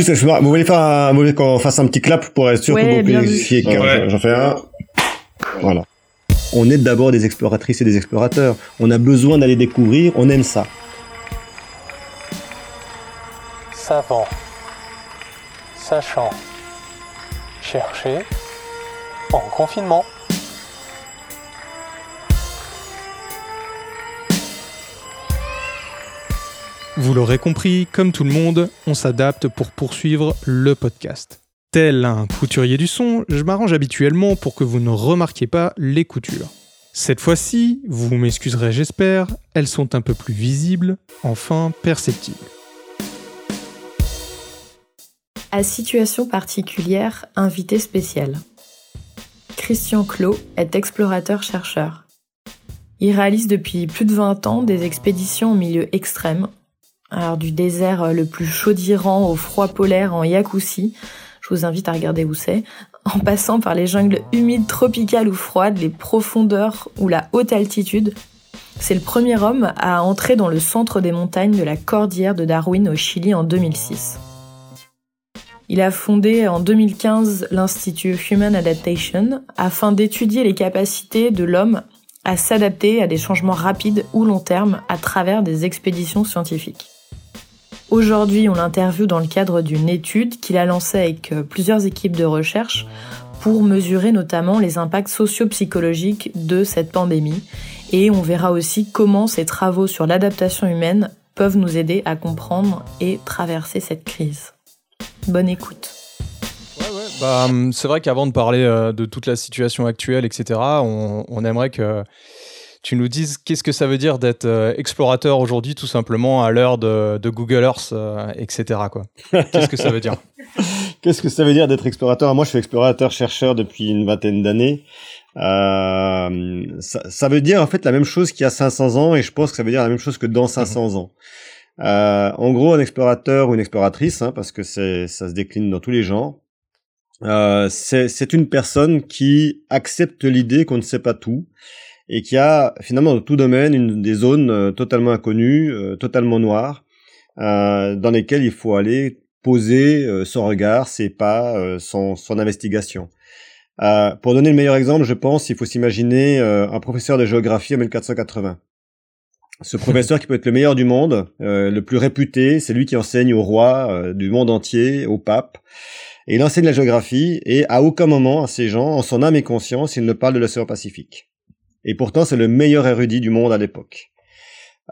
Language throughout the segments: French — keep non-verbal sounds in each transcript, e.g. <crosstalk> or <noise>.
Vous voulez faire un, vous voulez qu'on fasse un petit clap pour être sûr que vous puissiez. J'en fais un. Voilà. On est d'abord des exploratrices et des explorateurs. On a besoin d'aller découvrir. On aime ça. Savant. Sachant. Chercher. En confinement. Vous l'aurez compris, comme tout le monde, on s'adapte pour poursuivre le podcast. Tel un couturier du son, je m'arrange habituellement pour que vous ne remarquiez pas les coutures. Cette fois-ci, vous m'excuserez j'espère, elles sont un peu plus visibles, enfin perceptibles. À situation particulière, invité spécial. Christian Clot est explorateur-chercheur. Il réalise depuis plus de 20 ans des expéditions au milieu extrême, alors du désert euh, le plus chaud d'Iran au froid polaire en Yakoutie, je vous invite à regarder où c'est, <laughs> en passant par les jungles humides tropicales ou froides, les profondeurs ou la haute altitude. C'est le premier homme à entrer dans le centre des montagnes de la cordillère de Darwin au Chili en 2006. Il a fondé en 2015 l'Institut Human Adaptation afin d'étudier les capacités de l'homme à s'adapter à des changements rapides ou long terme à travers des expéditions scientifiques. Aujourd'hui, on l'interviewe dans le cadre d'une étude qu'il a lancée avec euh, plusieurs équipes de recherche pour mesurer notamment les impacts socio-psychologiques de cette pandémie. Et on verra aussi comment ces travaux sur l'adaptation humaine peuvent nous aider à comprendre et traverser cette crise. Bonne écoute. Bah, hum, c'est vrai qu'avant de parler euh, de toute la situation actuelle, etc., on aimerait que tu nous dises qu'est-ce que ça veut dire d'être euh, explorateur aujourd'hui, tout simplement à l'heure de, Google Earth, euh, etc. Quoi. Qu'est-ce que ça veut dire? <laughs> Qu'est-ce que ça veut dire d'être explorateur? Moi, je suis explorateur-chercheur depuis une vingtaine d'années. Euh, ça, veut dire en fait la même chose qu'il y a 500 ans, et je pense que ça veut dire la même chose que dans 500 mhm. ans. en gros, un explorateur ou une exploratrice, hein, parce que c'est ça se décline dans tous les genres. c'est une personne qui accepte l'idée qu'on ne sait pas tout et qui a finalement dans tout domaine une, des zones euh, totalement inconnues, euh, totalement noires, euh, dans lesquelles il faut aller poser son regard, ses pas, son, son investigation. pour donner le meilleur exemple, je pense, il faut s'imaginer un professeur de géographie en 1480. Ce <laughs> professeur qui peut être le meilleur du monde, le plus réputé, c'est lui qui enseigne au roi du monde entier, au pape. Et il enseigne la géographie, et à aucun moment, à ces gens, en son âme et conscience, il ne parle de l'océan Pacifique. Et pourtant, c'est le meilleur érudit du monde à l'époque.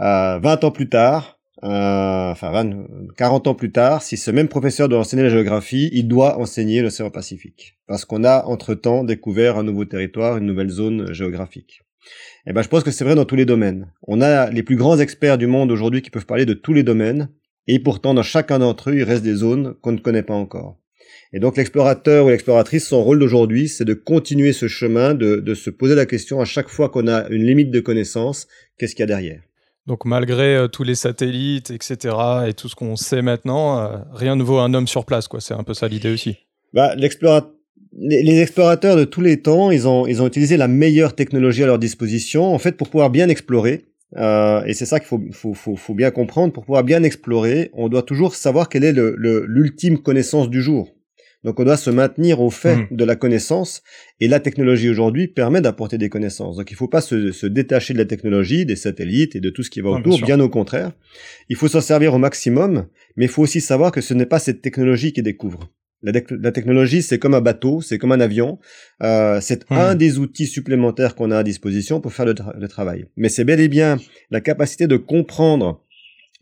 Euh, 20 ans plus tard, euh, enfin 40 ans plus tard, si ce même professeur doit enseigner la géographie, il doit enseigner l'océan Pacifique. Parce qu'on a, entre-temps, découvert un nouveau territoire, une nouvelle zone géographique. Et eh ben, je pense que c'est vrai dans tous les domaines. On a les plus grands experts du monde aujourd'hui qui peuvent parler de tous les domaines, et pourtant, dans chacun d'entre eux, il reste des zones qu'on ne connaît pas encore. Et donc l'explorateur ou l'exploratrice, son rôle d'aujourd'hui, c'est de continuer ce chemin, de, se poser la question à chaque fois qu'on a une limite de connaissance, qu'est-ce qu'il y a derrière? Donc malgré euh, tous les satellites, etc., et tout ce qu'on sait maintenant, euh, rien ne vaut un homme sur place, quoi. C'est un peu ça l'idée aussi. Bah, les, explorateurs de tous les temps, ils ont, ils ont utilisé la meilleure technologie à leur disposition, en fait, pour pouvoir bien explorer. Euh, et c'est ça qu'il faut, faut, faut, faut, bien comprendre. Pour pouvoir bien explorer, on doit toujours savoir quelle est l'ultime le, connaissance du jour. Donc on doit se maintenir au fait hmm. de la connaissance et la technologie aujourd'hui permet d'apporter des connaissances. Donc il ne faut pas se, détacher de la technologie, des satellites et de tout ce qui va autour, bien, au contraire. Il faut s'en servir au maximum, mais il faut aussi savoir que ce n'est pas cette technologie qui découvre. La, technologie, c'est comme un bateau, c'est comme un avion. Euh, c'est hmm. un des outils supplémentaires qu'on a à disposition pour faire le travail. Mais c'est bel et bien la capacité de comprendre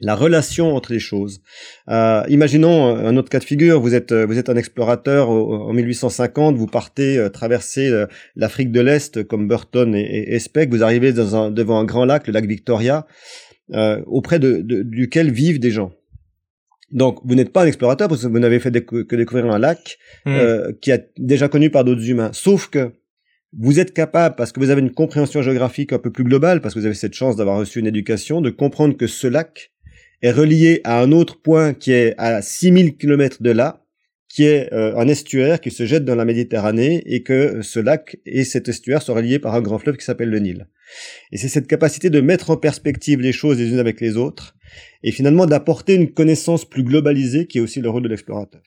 la relation entre les choses. Euh, imaginons un autre cas de figure, vous êtes vous êtes un explorateur en 1850, vous partez euh, traverser euh, l'Afrique de l'Est comme Burton et, et, Speck, vous arrivez dans un, devant un grand lac, le lac Victoria, auprès de, duquel vivent des gens. Donc vous n'êtes pas un explorateur parce que vous n'avez fait que découvrir un lac hmm. qui est déjà connu par d'autres humains. Sauf que vous êtes capable, parce que vous avez une compréhension géographique un peu plus globale, parce que vous avez cette chance d'avoir reçu une éducation, de comprendre que ce lac est relié à un autre point qui est à 6000 km de là, qui est euh, un estuaire qui se jette dans la Méditerranée et que ce lac et cet estuaire sont reliés par un grand fleuve qui s'appelle le Nil. Et c'est cette capacité de mettre en perspective les choses les unes avec les autres et finalement d'apporter une connaissance plus globalisée qui est aussi le rôle de l'explorateur.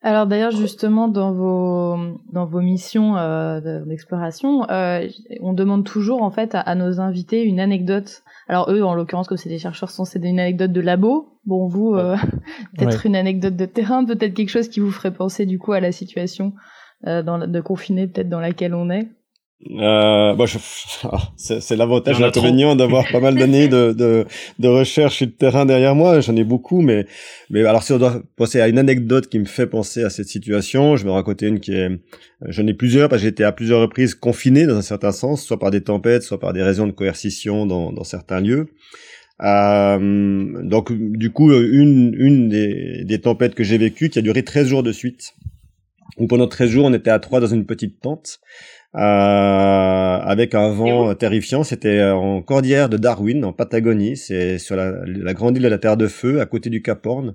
Alors d'ailleurs justement dans vos dans vos missions euh, d'exploration, euh, on demande toujours en fait à, nos invités une anecdote. Alors eux en l'occurrence comme c'est des chercheurs c'est une anecdote de labo. Bon vous euh, <laughs> peut-être une anecdote de terrain, peut-être quelque chose qui vous ferait penser du coup à la situation euh, dans, de confiné peut-être dans laquelle on est. Euh, bon, <laughs> c'est l'avantage et l'inconvénient d'avoir pas mal d'années de, de, de, recherche et de terrain derrière moi. J'en ai beaucoup, mais, mais alors si on doit penser à une anecdote qui me fait penser à cette situation, je vais raconter une qui est, j'en ai plusieurs parce que j'ai été à plusieurs reprises confiné dans un certain sens, soit par des tempêtes, soit par des raisons de coercition dans, dans certains lieux. Euh, donc du coup, une, une des, des tempêtes que j'ai vécues qui a duré 13 jours de suite, où pendant 13 jours on était à trois dans une petite tente. Euh, avec un vent terrifiant. C'était euh, en cordillère de Darwin, en Patagonie. C'est sur la, la, grande île de la Terre de Feu, à côté du Cap Horn.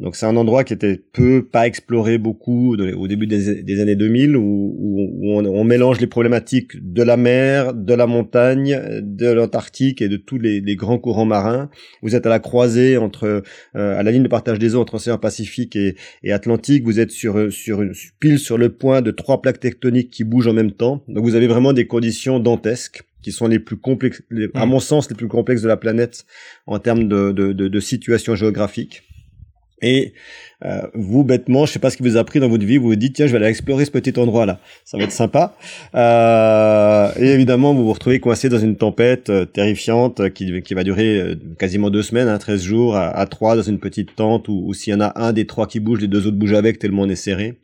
Donc c'est un endroit qui était peu pas exploré beaucoup au début des, années 2000 où, où, on, on, mélange les problématiques de la mer, de la montagne, de l'Antarctique et de tous les, les, grands courants marins. Vous êtes à la croisée entre euh, à la ligne de partage des eaux entre océan Pacifique et, et, Atlantique. Vous êtes sur sur une pile sur le point de trois plaques tectoniques qui bougent en même temps. Donc vous avez vraiment des conditions dantesques qui sont les plus complexes, à mon sens, les plus complexes de la planète en termes de, de, de, de situation géographique. Et euh, vous, bêtement, je sais pas ce qui vous a pris dans votre vie, vous vous dites, tiens, je vais aller explorer ce petit endroit-là. Ça va être sympa. Euh, et évidemment, vous vous retrouvez coincé dans une tempête euh, terrifiante qui, va durer euh, quasiment deux semaines, hein, 13 jours, à, à, trois dans une petite tente, ou, ou s'il y en a un des trois qui bouge, les deux autres bougent avec tellement on est serré.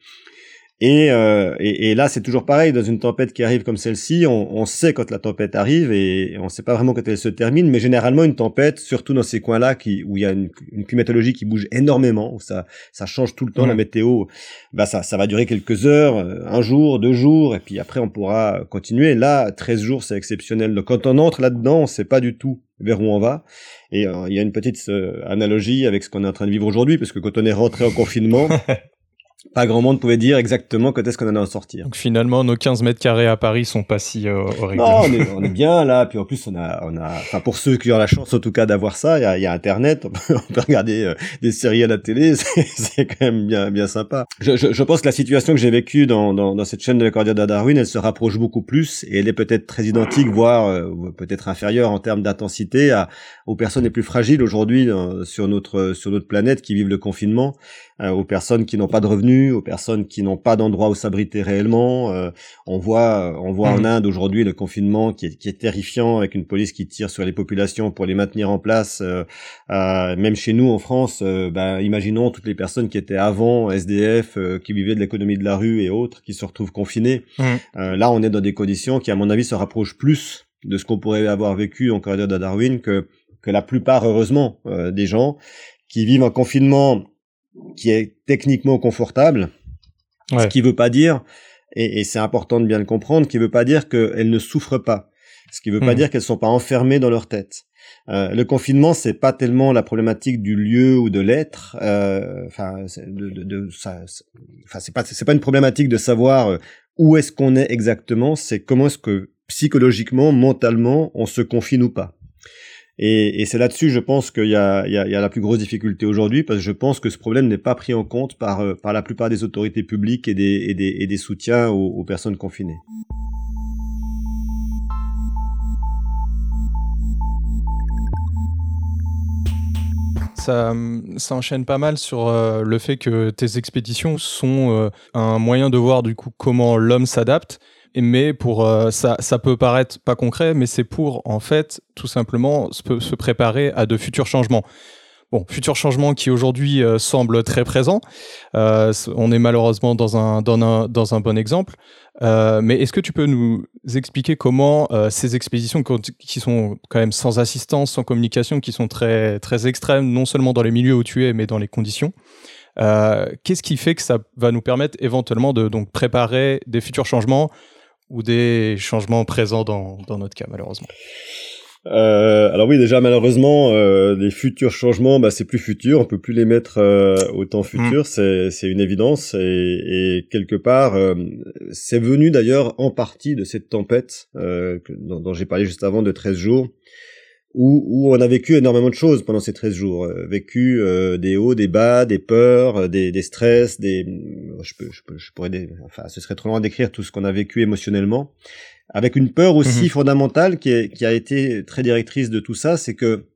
Euh, et, et, là, c'est toujours pareil, dans une tempête qui arrive comme celle-ci, on, on, sait quand la tempête arrive et on ne sait pas vraiment quand elle se termine, mais généralement une tempête, surtout dans ces coins-là où il y a une, une, climatologie qui bouge énormément, où ça, ça change tout le temps la météo, bah ça, ça va durer quelques heures, euh, un jour, deux jours, et puis après on pourra continuer. Là, 13 jours, c'est exceptionnel. Donc quand on entre là-dedans, on sait pas du tout vers où on va. Et euh, il y a une petite analogie avec ce qu'on est en train de vivre aujourd'hui, parce que quand on est rentré en confinement, <laughs> pas grand monde pouvait dire exactement quand est-ce qu'on allait en sortir. Donc finalement, nos 15 mètres carrés à Paris sont pas si euh, horribles. Non, on est, on est, bien là. Puis en plus, on a, on a, enfin pour ceux qui ont la chance en tout cas d'avoir ça, il y a, y a, Internet, on peut, regarder euh, des séries à la télé, <laughs> c'est quand même bien, bien sympa. Je, je, je, pense que la situation que j'ai vécue dans, dans, dans, cette chaîne de la cordillère de Darwin, elle se rapproche beaucoup plus et elle est peut-être très identique, voire euh, peut-être inférieure en termes d'intensité à, aux personnes les plus fragiles aujourd'hui euh, sur notre sur notre planète qui vivent le confinement, aux personnes qui n'ont pas de revenus aux personnes qui n'ont pas d'endroit où s'abriter réellement. Euh, on voit, on voit en mm. Inde aujourd'hui le confinement qui est, qui est, terrifiant avec une police qui tire sur les populations pour les maintenir en place. Euh, euh, même chez nous en France, ben, imaginons toutes les personnes qui étaient avant SDF, qui vivaient de l'économie de la rue et autres, qui se retrouvent confinés. Mm. là, on est dans des conditions qui, à mon avis, se rapprochent plus de ce qu'on pourrait avoir vécu en corridor de Darwin que que la plupart, heureusement, des gens qui vivent en confinement qui est techniquement confortable, ce qui veut pas dire, et, et c'est important de bien le comprendre, qui veut pas dire qu'elles ne souffrent pas, ce qui veut pas hmm. dire qu'elles sont pas enfermées dans leur tête. Euh, le confinement, c'est pas tellement la problématique du lieu ou de l'être. Euh, enfin, de, de, de, ça, enfin, c'est pas c'est pas une problématique de savoir euh, où est-ce qu'on est exactement. C'est comment est-ce que psychologiquement, mentalement, on se confine ou pas. Et, c'est là-dessus, je pense qu'il y a, la plus grosse difficulté aujourd'hui, parce que je pense que ce problème n'est pas pris en compte par, euh, la plupart des autorités publiques et des, soutiens aux, personnes confinées. Ça, ça, enchaîne pas mal sur euh, le fait que tes expéditions sont euh, un moyen de voir du coup comment l'homme s'adapte mais pour euh, ça, ça peut paraître pas concret, mais c'est pour en fait tout simplement se, préparer à de futurs changements. Bon, futurs changements qui aujourd'hui euh, semblent très présents. Euh, on est malheureusement dans un dans un dans un bon exemple. Mais est-ce que tu peux nous expliquer comment ces expéditions qui sont quand même sans assistance, sans communication, qui sont très très extrêmes, non seulement dans les milieux où tu es, mais dans les conditions, qu'est-ce qui fait que ça va nous permettre éventuellement de donc préparer des futurs changements ou des changements présents dans, dans notre cas, malheureusement Euh, alors oui, déjà malheureusement, euh, les futurs changements, bah, c'est plus futur, on peut plus les mettre euh, au temps futur, mm. c'est c'est une évidence et, et quelque part, euh, c'est venu d'ailleurs en partie de cette tempête euh, dont, dont j'ai parlé juste avant de 13 jours, où, où on a vécu énormément de choses pendant ces 13 jours, euh, vécu des hauts, des bas, des peurs, des, des stress, des, je peux, je, peux, je pourrais, enfin, ce serait trop loin d'écrire tout ce qu'on a vécu émotionnellement avec une peur aussi mhm. fondamentale qui, est, qui a été très directrice de tout ça, c'est que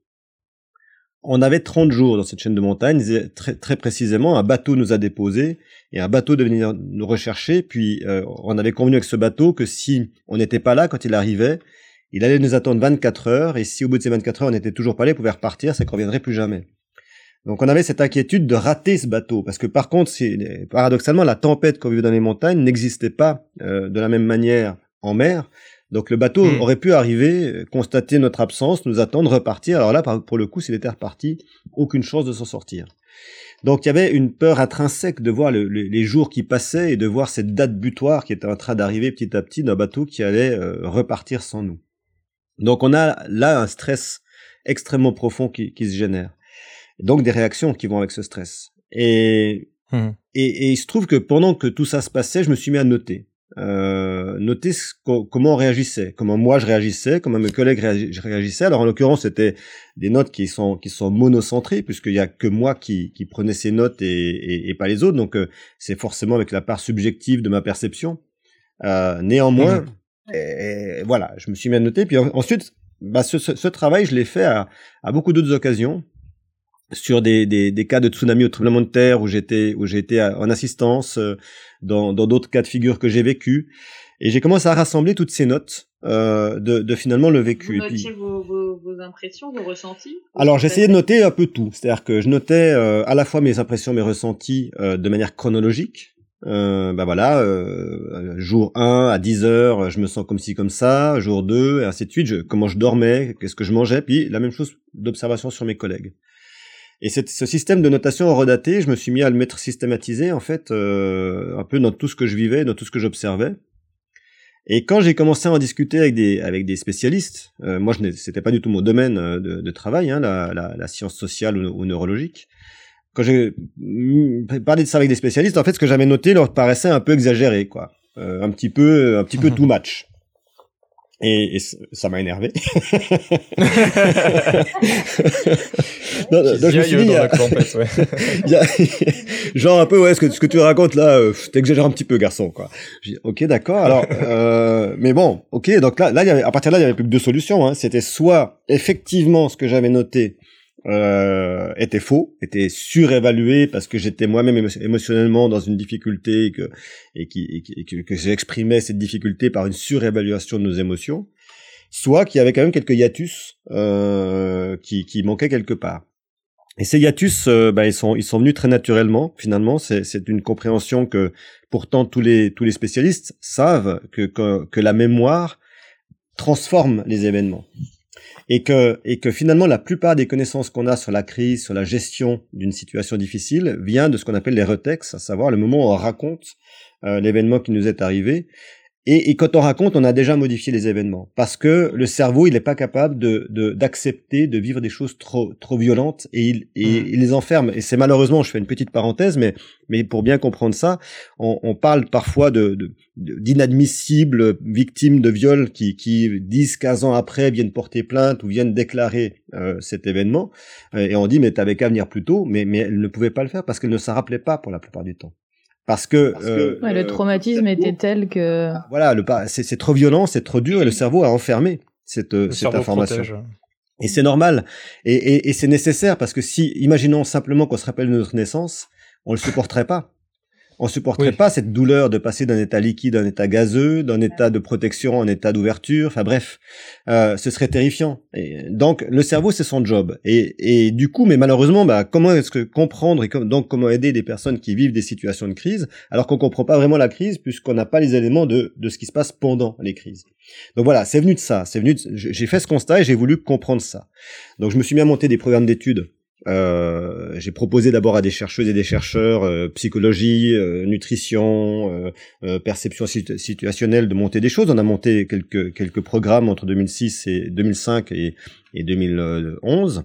on avait 30 jours dans cette chaîne de montagne, très, très précisément, un bateau nous a déposé et un bateau devait venir nous rechercher, puis euh, on avait convenu avec ce bateau que si on n'était pas là quand il arrivait, il allait nous attendre 24 heures, et si au bout de ces 24 heures on n'était toujours pas là, il pouvait repartir, ça ne reviendrait plus jamais. Donc on avait cette inquiétude de rater ce bateau, parce que par contre, paradoxalement, la tempête qu'on vit dans les montagnes n'existait pas euh, de la même manière en mer. Donc le bateau hmm. aurait pu arriver, constater notre absence, nous attendre, repartir. Alors là, pour le coup, s'il était reparti, aucune chance de s'en sortir. Donc il y avait une peur intrinsèque de voir les jours qui passaient et de voir cette date butoir qui était en train d'arriver petit à petit d'un bateau qui allait euh, repartir sans nous. Donc on a là un stress extrêmement profond qui, se génère. donc des réactions qui vont avec ce stress. Et, hmm. et, et il se trouve que pendant que tout ça se passait, je me suis mis à noter euh, noter comment on réagissait, comment moi je réagissais, comment mes collègues réagissaient. Alors en l'occurrence, c'était des notes qui sont qui sont monocentrées puisqu'il y a que moi qui, qui prenais ces notes et, et, pas les autres. Donc euh, c'est forcément avec la part subjective de ma perception. Euh, néanmoins, mmh. Voilà, je me suis mis à noter. Puis ensuite, bah, ce, ce, ce travail, je l'ai fait à, à beaucoup d'autres occasions sur des, des, des, cas de tsunami au tremblement de terre où j'étais où été en assistance euh, dans d'autres cas de figure que j'ai vécu et j'ai commencé à rassembler toutes ces notes euh, de, de, finalement le vécu. Vous notiez vos, vos, vos, impressions, vos ressentis Alors j'essayais de noter un peu tout, c'est-à-dire que je notais euh, à la fois mes impressions, mes ressentis euh, de manière chronologique. Euh, bah voilà, euh, jour 1 à 10 heures, je me sens comme ci comme ça, jour 2 et ainsi de suite, je, comment je dormais, qu'est-ce que je mangeais, puis la même chose d'observation sur mes collègues. Et ce système de notation redaté, je me suis mis à le mettre systématisé, en fait, euh, un peu dans tout ce que je vivais, dans tout ce que j'observais. Et quand j'ai commencé à en discuter avec des, avec des spécialistes, euh, moi, c'était pas du tout mon domaine euh, de, de travail, hein, la, la, la, science sociale ou, neurologique. Quand j'ai parlé de ça avec des spécialistes, en fait, ce que j'avais noté leur paraissait un peu exagéré, quoi. Euh, un petit peu, un petit peu too much. Et, et, ça m'a énervé. <laughs> non, je me suis dit, a, <laughs> <laughs> genre un peu, ouais, ce que, ce que tu racontes là, euh, t'exagères un petit peu, garçon, quoi. J'ai ok, d'accord. Alors, euh, mais bon, ok, donc là, là, y avait, à partir de là, il y avait plus que deux solutions. Hein. C'était soit effectivement ce que j'avais noté euh, était faux, était surévalué parce que j'étais moi-même émotionnellement dans une difficulté et que et qui, que, que j'exprimais cette difficulté par une surévaluation de nos émotions, soit qu'il y avait quand même quelques hiatus euh, qui, qui manquaient quelque part. Et ces hiatus, euh, bah, ils sont ils sont venus très naturellement. Finalement, c'est c'est une compréhension que pourtant tous les tous les spécialistes savent que, que, que la mémoire transforme les événements et que, et que finalement la plupart des connaissances qu'on a sur la crise, sur la gestion d'une situation difficile, vient de ce qu'on appelle les retextes, à savoir le moment où on raconte euh, l'événement qui nous est arrivé, et, et, quand on raconte, on a déjà modifié les événements parce que le cerveau, il n'est pas capable de d'accepter de, vivre des choses trop trop violentes et il, et, mmh. il les enferme. Et c'est malheureusement, je fais une petite parenthèse, mais mais pour bien comprendre ça, on, on parle parfois de d'inadmissibles victimes de viol qui qui 10 15 ans après viennent porter plainte ou viennent déclarer euh, cet événement et on dit mais t'avais qu'à venir plus tôt mais mais elles ne pouvaient pas le faire parce qu'elles ne s'en rappelaient pas pour la plupart du temps parce que, euh, le traumatisme était tel que voilà, le c'est trop violent, c'est trop dur et le cerveau a enfermé cette euh, cette information. Et c'est normal. Et, et, et c'est nécessaire parce que si, imaginons simplement qu'on se rappelle de notre naissance, on le supporterait pas on supporterait pas cette douleur de passer d'un état liquide à un état gazeux, d'un état de protection à un état d'ouverture. Enfin bref, euh, ce serait terrifiant. Et donc le cerveau c'est son job. Et, et du coup, mais malheureusement, bah, comment est-ce que comprendre et donc comment aider des personnes qui vivent des situations de crise alors qu'on comprend pas vraiment la crise puisqu'on n'a pas les éléments de, de ce qui se passe pendant les crises. Donc voilà, c'est venu de ça. C'est venu. J'ai fait ce constat et j'ai voulu comprendre ça. Donc je me suis mis à monter des programmes d'études Euh, j'ai proposé d'abord à des chercheuses et des chercheurs euh, psychologie, euh, nutrition, perception situationnelle de monter des choses. On a monté quelques quelques programmes entre 2006 et 2005 et, et 2011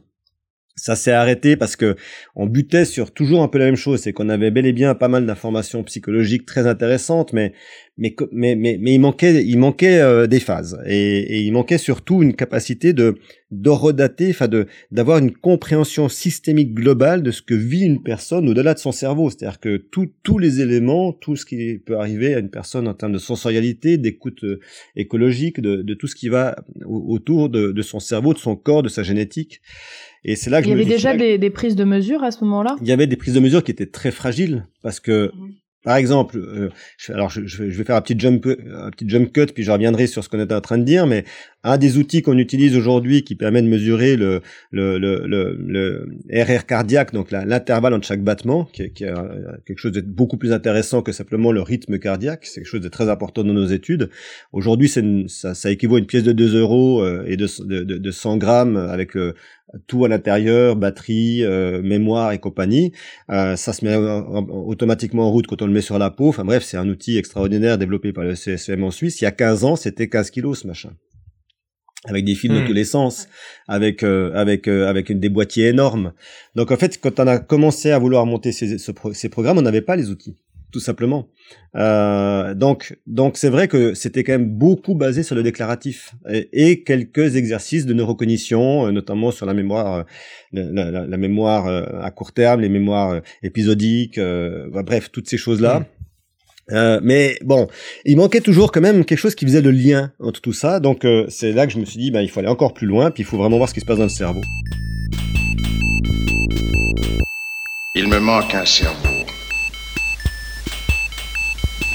ça s'est arrêté parce que on butait sur toujours un peu la même chose, c'est qu'on avait bel et bien pas mal d'informations psychologiques très intéressantes, mais mais mais mais, il manquait il manquait euh, des phases. Et, il manquait surtout une capacité de d'horodater, enfin de d'avoir une compréhension systémique globale de ce que vit une personne au-delà de son cerveau, c'est-à-dire que tous les éléments, tout ce qui peut arriver à une personne en termes de sensorialité, d'écoute euh, écologique, de, de tout ce qui va autour de, de son cerveau, de son corps, de sa génétique. Et c'est là que il y avait déjà des, des, prises de mesure à ce moment-là? Il y avait des prises de mesure qui étaient très fragiles parce que. Par exemple, euh, alors je, je, vais faire un petit jump, un petit jump cut, puis je reviendrai sur ce qu'on était en train de dire. Mais un des outils qu'on utilise aujourd'hui qui permet de mesurer le le, le, le, RR cardiaque, donc l'intervalle entre chaque battement, qui est, qui est, quelque chose de beaucoup plus intéressant que simplement le rythme cardiaque. C'est quelque chose de très important dans nos études. Aujourd'hui, ça, ça équivaut à une pièce de 2 euros euh, et de, de, de 100 grammes avec euh, tout à l'intérieur, batterie, euh, mémoire et compagnie. Euh, ça se met automatiquement en route quand on le met sur la peau. Enfin bref, c'est un outil extraordinaire développé par le CSM en Suisse. Il y a 15 ans, c'était 15 kilos ce machin avec des fils mmh. de tous les sens, avec euh, avec avec une, des boîtiers énormes. Donc en fait, quand on a commencé à vouloir monter ces, ces programmes, on n'avait pas les outils tout simplement. Euh, donc, donc c'est vrai que c'était quand même beaucoup basé sur le déclaratif et, quelques exercices de neurocognition, euh, notamment sur la mémoire, euh, la, mémoire à court terme, les mémoires épisodiques, bah, bref, toutes ces choses-là. Mais bon, il manquait toujours quand même quelque chose qui faisait le lien entre tout ça. Donc c'est là que je me suis dit, bah, il faut aller encore plus loin, puis il faut vraiment voir ce qui se passe dans le cerveau. Il me manque un cerveau.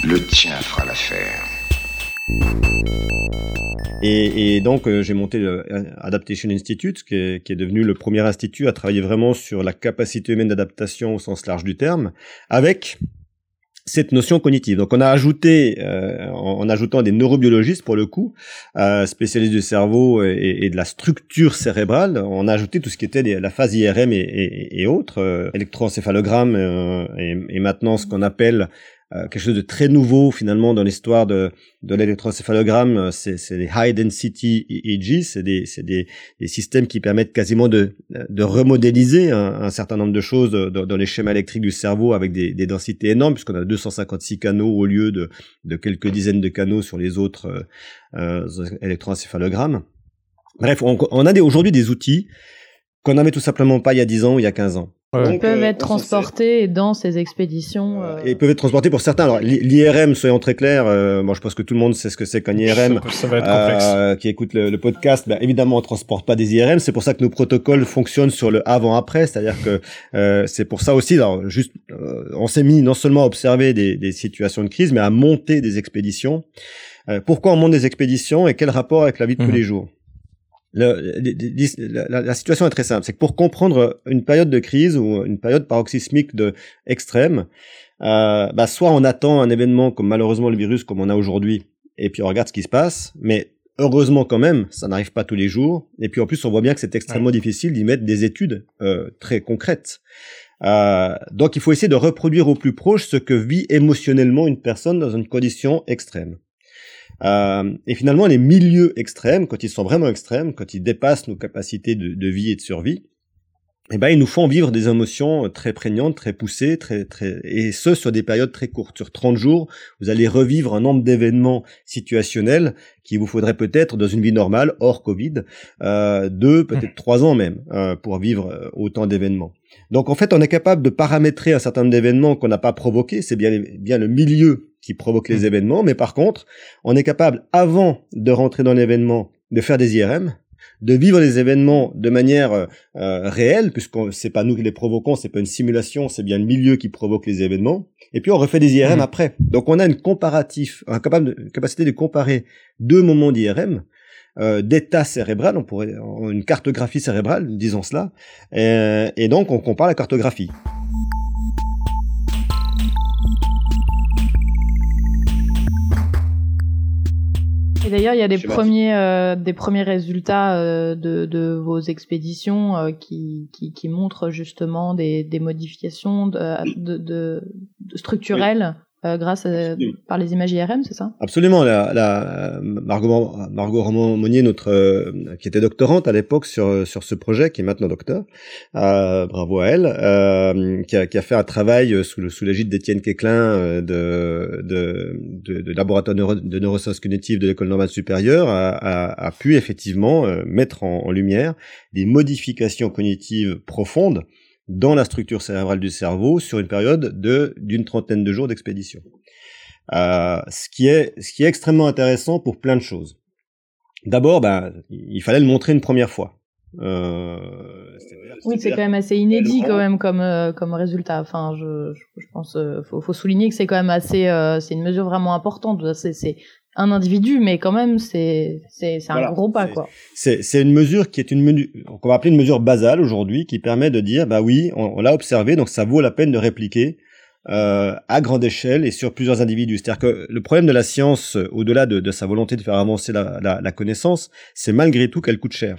Le tien fera l'affaire. Et, donc euh, j'ai monté le Adaptation Institute, qui est, devenu le premier institut à travailler vraiment sur la capacité humaine d'adaptation au sens large du terme, avec cette notion cognitive. Donc on a ajouté, euh, en, ajoutant des neurobiologistes pour le coup, euh, spécialistes du cerveau et, de la structure cérébrale, on a ajouté tout ce qui était la phase IRM et, autres, euh, électroencéphalogramme euh, et, maintenant ce qu'on appelle euh, quelque chose de très nouveau finalement dans l'histoire de, de l'électroencéphalogramme, euh, c'est, les high density EEG, c'est des, c'est des, des, systèmes qui permettent quasiment de, de remodéliser un, certain nombre de choses dans, les schémas électriques du cerveau avec des, des, densités énormes, puisqu'on a 256 canaux au lieu de, de quelques dizaines de canaux sur les autres euh, euh électroencéphalogrammes. Bref, on, on a aujourd'hui des outils qu'on n'avait tout simplement pas il y a 10 ans ou il y a 15 ans. Ils peuvent euh, être transportés dans ces expéditions. Euh... ils peuvent être transportés pour certains. Alors l'IRM, soyons très clairs, euh, moi je pense que tout le monde sait ce que c'est qu'un IRM. Ça, va être complexe. Euh, qui écoute le, podcast, ben, évidemment on transporte pas des IRM. C'est pour ça que nos protocoles fonctionnent sur le avant-après, c'est-à-dire que euh, c'est pour ça aussi. Alors juste, on s'est mis non seulement à observer des, des, situations de crise, mais à monter des expéditions. pourquoi on monte des expéditions et quel rapport avec la vie de tous mmh. les jours? Le, la, la, situation est très simple. C'est que pour comprendre une période de crise ou une période paroxysmique de extrême, euh, bah soit on attend un événement comme malheureusement le virus comme on a aujourd'hui, et puis on regarde ce qui se passe, mais heureusement quand même, ça n'arrive pas tous les jours. Et puis en plus, on voit bien que c'est extrêmement difficile d'y mettre des études euh, très concrètes. Euh, donc il faut essayer de reproduire au plus proche ce que vit émotionnellement une personne dans une condition extrême. Euh, et finalement, les milieux extrêmes, quand ils sont vraiment extrêmes, quand ils dépassent nos capacités de, vie et de survie, eh ben, ils nous font vivre des émotions très prégnantes, très poussées, très, très, et ce, sur des périodes très courtes. Sur 30 jours, vous allez revivre un nombre d'événements situationnels qui vous faudrait peut-être dans une vie normale, hors Covid, euh, deux, peut-être trois ans même, euh, pour vivre euh, autant d'événements. Donc en fait, on est capable de paramétrer un certain nombre d'événements qu'on n'a pas provoqués. C'est bien, bien le milieu qui provoque les mmh. événements, mais par contre, on est capable, avant de rentrer dans l'événement, de faire des IRM, de vivre les événements de manière euh, réelle, puisque c'est pas nous qui les provoquons, c'est pas une simulation, c'est bien le milieu qui provoque les événements. Et puis on refait des IRM mmh. après. Donc on a une comparatif, une capacité de comparer deux moments d'IRM euh, d'état cérébral, on pourrait une cartographie cérébrale, disons cela, et, et donc on compare la cartographie. Et d'ailleurs, il y a des premiers, euh, des premiers résultats euh, de, de vos expéditions euh, qui, qui, qui, montrent justement des, des modifications de, de, de structurelles euh, grâce à, par les images IRM, c'est ça? Absolument. La, la Margot, Margot Roman Monnier, notre euh, qui était doctorante à l'époque sur sur ce projet, qui est maintenant docteur, euh, bravo à elle, euh, qui, a, qui, a, fait un travail sous le sous l'égide d'Étienne Quéclin de, de, de, de laboratoire de neurosciences cognitives de l'école normale supérieure, a, a, a pu effectivement mettre en, en lumière des modifications cognitives profondes dans la structure cérébrale du cerveau sur une période de d'une trentaine de jours d'expédition. Euh, ce qui est ce qui est extrêmement intéressant pour plein de choses. D'abord, ben, il fallait le montrer une première fois. Euh, oui, c'est quand même assez inédit quand même comme euh, comme résultat. Enfin, je, je, pense euh, faut, faut souligner que c'est quand même assez c'est une mesure vraiment importante. C'est c'est un individu, mais quand même, c'est c'est un gros pas, quoi. C'est une mesure qui est une mesure qu'on va appeler une mesure basale aujourd'hui, qui permet de dire, bah oui, on, l'a observé, donc ça vaut la peine de répliquer euh, à grande échelle et sur plusieurs individus. C'est-à-dire que le problème de la science, au-delà de, de, sa volonté de faire avancer la, la, la connaissance, c'est malgré tout qu'elle coûte cher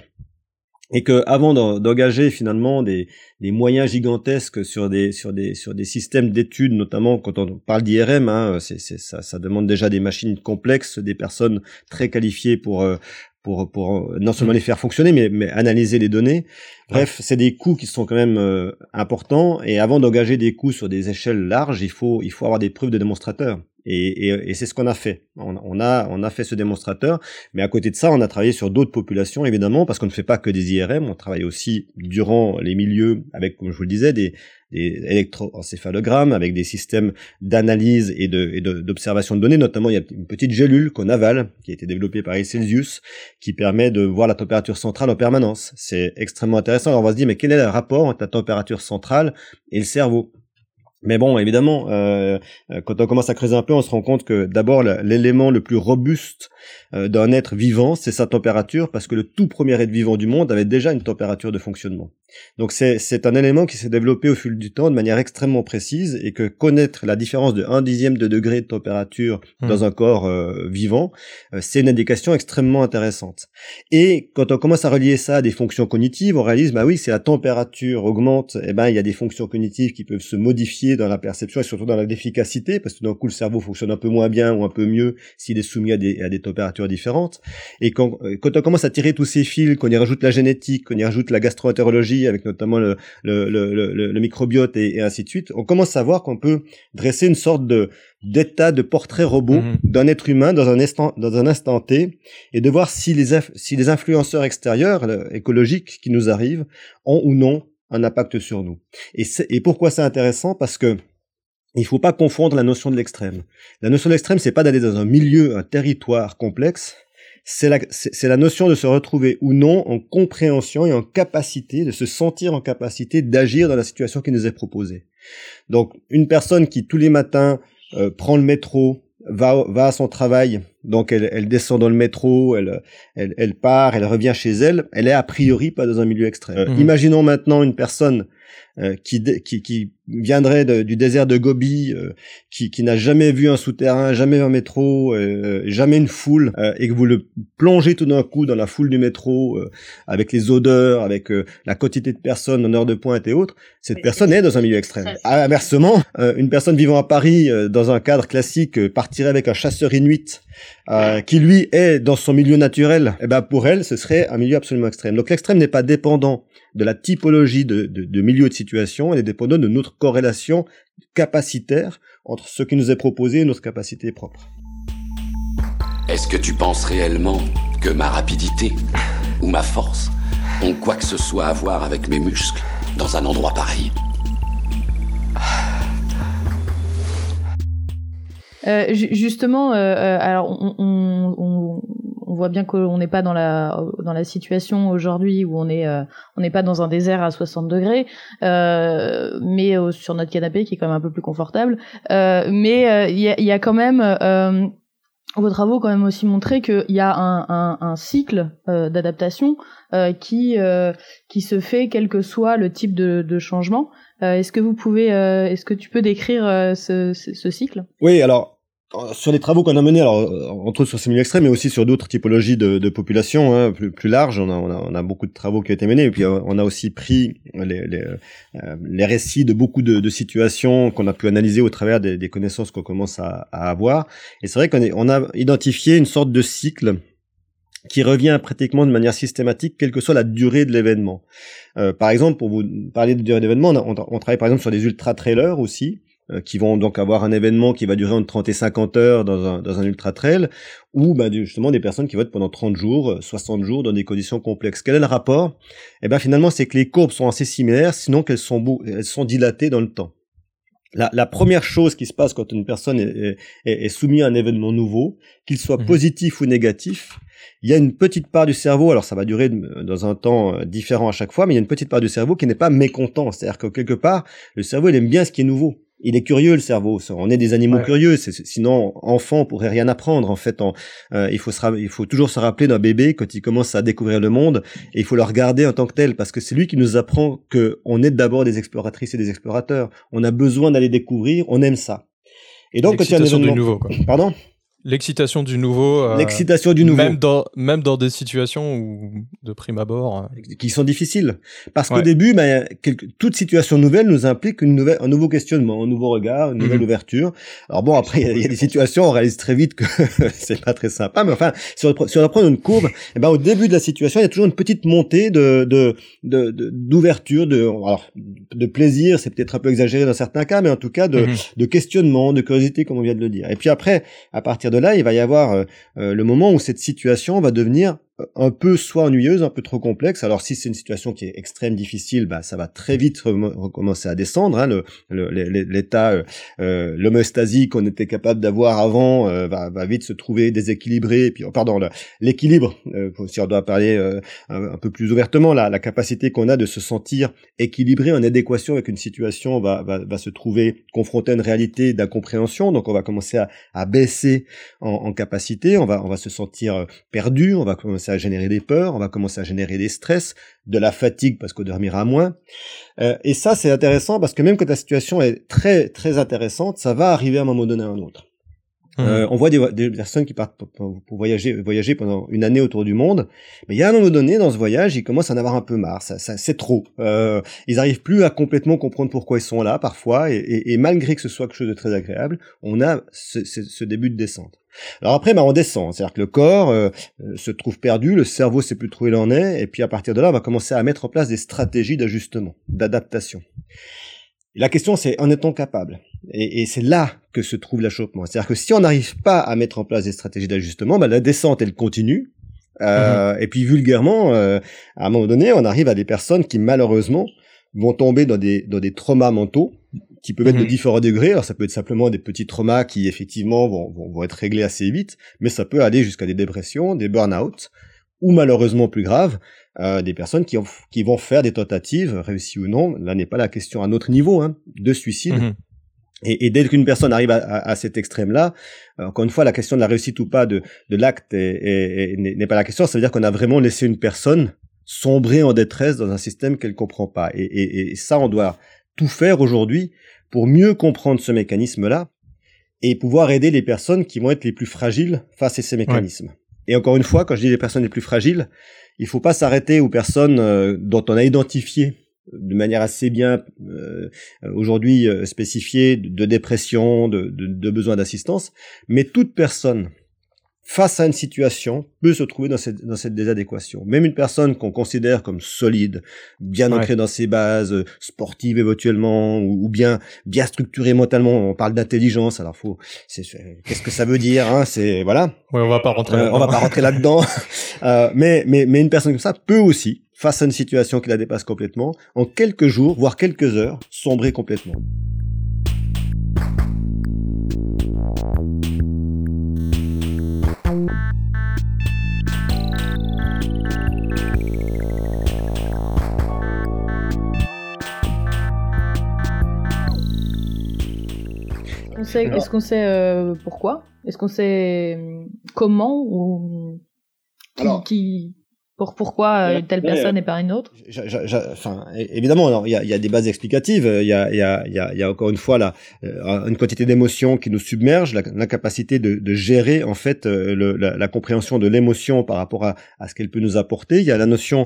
et que avant d'engager finalement des, des, moyens gigantesques sur des sur des sur des systèmes d'études, notamment quand on parle d'IRM, hein, c'est ça, ça demande déjà des machines complexes, des personnes très qualifiées pour euh, pour pour euh, non seulement les faire fonctionner, mais, mais analyser les données. Bref, c'est des coûts qui sont quand même euh, importants. Et avant d'engager des coûts sur des échelles larges, il faut il faut avoir des preuves de démonstrateurs. Et, et, et c'est ce qu'on a fait. On, a, on a fait ce démonstrateur, mais à côté de ça, on a travaillé sur d'autres populations, évidemment, parce qu'on ne fait pas que des IRM, on travaille aussi durant les milieux avec, comme je vous le disais, des, des électroencéphalogrammes, avec des systèmes d'analyse et d'observation de, de, données. Notamment, il y a une petite gélule qu'on avale, qui a été développée par Celsius, qui permet de voir la température centrale en permanence. C'est extrêmement intéressant. Alors on va se dire, mais quel est le rapport entre la température centrale et le cerveau? Mais bon, évidemment, euh, euh, quand on commence à creuser un peu, on se rend compte que d'abord l'élément le plus robuste euh, d'un être vivant, c'est sa température, parce que le tout premier être vivant du monde avait déjà une température de fonctionnement. Donc c'est un élément qui s'est développé au fil du temps de manière extrêmement précise, et que connaître la différence de 1 dixième de degré de température mmh. dans un corps vivant, c'est une indication extrêmement intéressante. Et quand on commence à relier ça à des fonctions cognitives, on réalise, bah oui, si la température augmente, eh ben il y a des fonctions cognitives qui peuvent se modifier dans la perception et surtout dans l'efficacité, parce que d'un coup le cerveau fonctionne un peu moins bien ou un peu mieux s'il est soumis à des, à des températures différentes. Et quand, euh, quand on commence à tirer tous ces fils, qu'on y rajoute la génétique, qu'on y rajoute la gastroentérologie avec notamment le, le, le, le, microbiote et, ainsi de suite, on commence à voir qu'on peut dresser une sorte de d'état de portrait robot mhm. d'un être humain dans un instant dans un instant T et de voir si les si les influenceurs extérieurs écologiques qui nous arrivent ont ou non un impact sur nous. Et, et pourquoi c'est intéressant? Parce que il faut pas confondre la notion de l'extrême. La notion de l'extrême, c'est pas d'aller dans un milieu, un territoire complexe. C'est la, c'est la notion de se retrouver ou non en compréhension et en capacité, de se sentir en capacité d'agir dans la situation qui nous est proposée. Donc, une personne qui tous les matins euh, prend le métro, va, va à son travail, donc elle, elle descend dans le métro, elle, elle, elle, part, elle revient chez elle, elle est a priori pas dans un milieu extrême. Euh, mhm. Imaginons maintenant une personne euh, qui, qui, qui, viendrait du désert de Gobi, euh, qui, qui n'a jamais vu un souterrain, jamais un métro, euh, jamais une foule, et que vous le plongez tout d'un coup dans la foule du métro, avec les odeurs, avec la quantité de personnes en heure de pointe et autres, cette personne est dans un milieu extrême. Inversement, une personne vivant à Paris dans un cadre classique partirait avec un chasseur inuit qui lui est dans son milieu naturel, eh ben pour elle ce serait un milieu absolument extrême. Donc l'extrême n'est pas dépendant de la typologie de, de, de milieu de situation, elle est dépendante de notre corrélation capacitaire entre ce qui nous est proposé et notre capacité propre. Est-ce que tu penses réellement que ma rapidité ou ma force ont quoi que ce soit à voir avec mes muscles dans un endroit pareil? Euh, justement, euh, euh, alors on, on, on voit bien qu'on n'est pas dans la dans la situation aujourd'hui où on est euh, on n'est pas dans un désert à 60 degrés, euh, mais euh, sur notre canapé qui est quand même un peu plus confortable. mais il y a, y, a, quand même vos travaux quand même aussi montré qu'il y a un, un, un cycle d'adaptation qui qui se fait quel que soit le type de, de changement. Est-ce que vous pouvez, est-ce que tu peux décrire ce, ce, ce cycle? Oui, alors sur les travaux qu'on a menés, alors entre autres sur ces milieux extrêmes, mais aussi sur d'autres typologies de, de population hein, plus, plus larges, on a, on, a, on a, beaucoup de travaux qui ont été menés, et puis on a aussi pris les, les, les récits de beaucoup de, de situations qu'on a pu analyser au travers des, des connaissances qu'on commence à, à, avoir. Et c'est vrai qu'on on a identifié une sorte de cycle qui revient pratiquement de manière systématique, quelle que soit la durée de l'événement. Euh, par exemple, pour vous parler de durée d'événement, on, on, travaille par exemple sur des ultra-trailers aussi, euh, qui vont donc avoir un événement qui va durer entre 30 et 50 heures dans un, dans un ultra-trail, ou bah, justement des personnes qui vont être pendant 30 jours, 60 jours dans des conditions complexes. Quel est le rapport? Eh ben finalement, c'est que les courbes sont assez similaires, sinon qu'elles sont, elles sont dilatées dans le temps. La, la, première chose qui se passe quand une personne est, est, est soumise à un événement nouveau, qu'il soit mmh. positif ou négatif, il y a une petite part du cerveau, alors ça va durer dans un temps euh, différent à chaque fois, mais il y a une petite part du cerveau qui n'est pas mécontent. C'est-à-dire que quelque part, le cerveau, il aime bien ce qui est nouveau. Il est curieux le cerveau. On est des animaux curieux. sinon, enfant, on pourrait rien apprendre. En fait, euh, il faut se, il faut toujours se rappeler d'un bébé quand il commence à découvrir le monde, et il faut le regarder en tant que tel parce que c'est lui qui nous apprend que on est d'abord des exploratrices et des explorateurs. On a besoin d'aller découvrir. On aime ça. Et donc, quand il y a un événement... nouveau, quoi. Pardon? L'excitation du nouveau. Euh, L'excitation du nouveau. Même dans, même dans des situations où, de prime abord. Euh, qui sont difficiles. Parce qu'au début, ben, toute situation nouvelle nous implique une nouvelle, un nouveau questionnement, un nouveau regard, une nouvelle mhm. ouverture. Alors bon, après, il y, a des situations, on réalise très vite que <laughs> c'est pas très sympa. Mais enfin, si on, si on prend une courbe, eh ben, au début de la situation, il y a toujours une petite montée de, de, d'ouverture, de, de, alors, de plaisir, c'est peut-être un peu exagéré dans certains cas, mais en tout cas, de, mhm. de questionnement, de curiosité, comme on vient de le dire. Et puis après, à partir de là, il va y avoir euh, euh, le moment où cette situation va devenir un peu soit ennuyeuse, un peu trop complexe. Alors si c'est une situation qui est extrême, difficile, bah ça va très vite recommencer à descendre. Hein. L'état, le, euh, l'homéostasie qu'on était capable d'avoir avant euh, va, va, vite se trouver déséquilibré. Puis, oh, pardon, l'équilibre, euh, si on doit parler euh, un, peu plus ouvertement, la, la capacité qu'on a de se sentir équilibré en adéquation avec une situation va, va, va se trouver confronté à une réalité d'incompréhension. Donc on va commencer à, à baisser en, en, capacité. On va, on va se sentir perdu. On va commencer à générer des peurs, on va commencer à générer des stress, de la fatigue parce qu'on dormira moins. Euh, et ça, c'est intéressant parce que même quand la situation est très très intéressante, ça va arriver à un moment donné à un autre. Mmh. Euh, on voit des, personnes qui partent pour, voyager, voyager pendant une année autour du monde, mais il y a un moment donné dans ce voyage, ils commencent à en avoir un peu marre. Ça, c'est trop. Euh, ils n'arrivent plus à complètement comprendre pourquoi ils sont là parfois, et, malgré que ce soit quelque chose de très agréable, on a ce, ce début de descente. Alors après, bah, on descend, c'est-à-dire que le corps euh, euh, se trouve perdu, le cerveau sait plus trop où il en est, et puis à partir de là, on va commencer à mettre en place des stratégies d'ajustement, d'adaptation. La question, c'est en est-on capable? Et, et c'est là que se trouve l'achoppement. C'est-à-dire que si on n'arrive pas à mettre en place des stratégies d'ajustement, bah, la descente, elle continue. Euh, mm-hmm. Et puis vulgairement, euh, à un moment donné, on arrive à des personnes qui malheureusement vont tomber dans des, dans des traumas mentaux qui peuvent être de mhm. différents degrés. Alors ça peut être simplement des petits traumas qui effectivement vont, vont, vont être réglés assez vite, mais ça peut aller jusqu'à des dépressions, des burn-out, ou malheureusement plus grave, euh, des personnes qui, ont, qui vont faire des tentatives, réussies ou non, là n'est pas la question à notre niveau, hein, de suicide. Mhm. Et, et, dès qu'une personne arrive à, à, cet extrême-là, euh, encore une fois, la question de la réussite ou pas de, de l'acte n'est pas la question. Ça veut dire qu'on a vraiment laissé une personne sombrer en détresse dans un système qu'elle comprend pas. Et, et, et ça, on doit tout faire aujourd'hui pour mieux comprendre ce mécanisme-là et pouvoir aider les personnes qui vont être les plus fragiles face à ces mécanismes. Et encore une fois, quand je dis les personnes les plus fragiles, il faut pas s'arrêter aux personnes euh, dont on a identifié de manière assez bien euh, aujourd'hui euh, spécifiée de, dépression, de, de, de besoin d'assistance, mais toute personne face à une situation, peut se trouver dans cette, dans cette désadéquation. Même une personne qu'on considère comme solide, bien ancrée dans ses bases, euh, sportive éventuellement, ou, bien bien structurée mentalement. On parle d'intelligence, alors faut, qu'est-ce que ça veut dire hein C'est voilà. Ouais, on va pas rentrer. Euh, on va pas rentrer là-dedans. <laughs> euh, mais mais mais une personne comme ça peut aussi, face à une situation qui la dépasse complètement, en quelques jours, voire quelques heures, sombrer complètement. Est-ce qu'on sait euh, pourquoi? Est-ce qu'on sait euh, comment ou qui, pour pourquoi une telle personne et pas une autre Enfin, évidemment, il y a, y a, des bases explicatives. Il y a, y, a, y, a, y a encore une fois là une quantité d'émotions qui nous submerge, l'incapacité de, de, gérer en fait le, la, la, compréhension de l'émotion par rapport à, à ce qu'elle peut nous apporter. Il y a la notion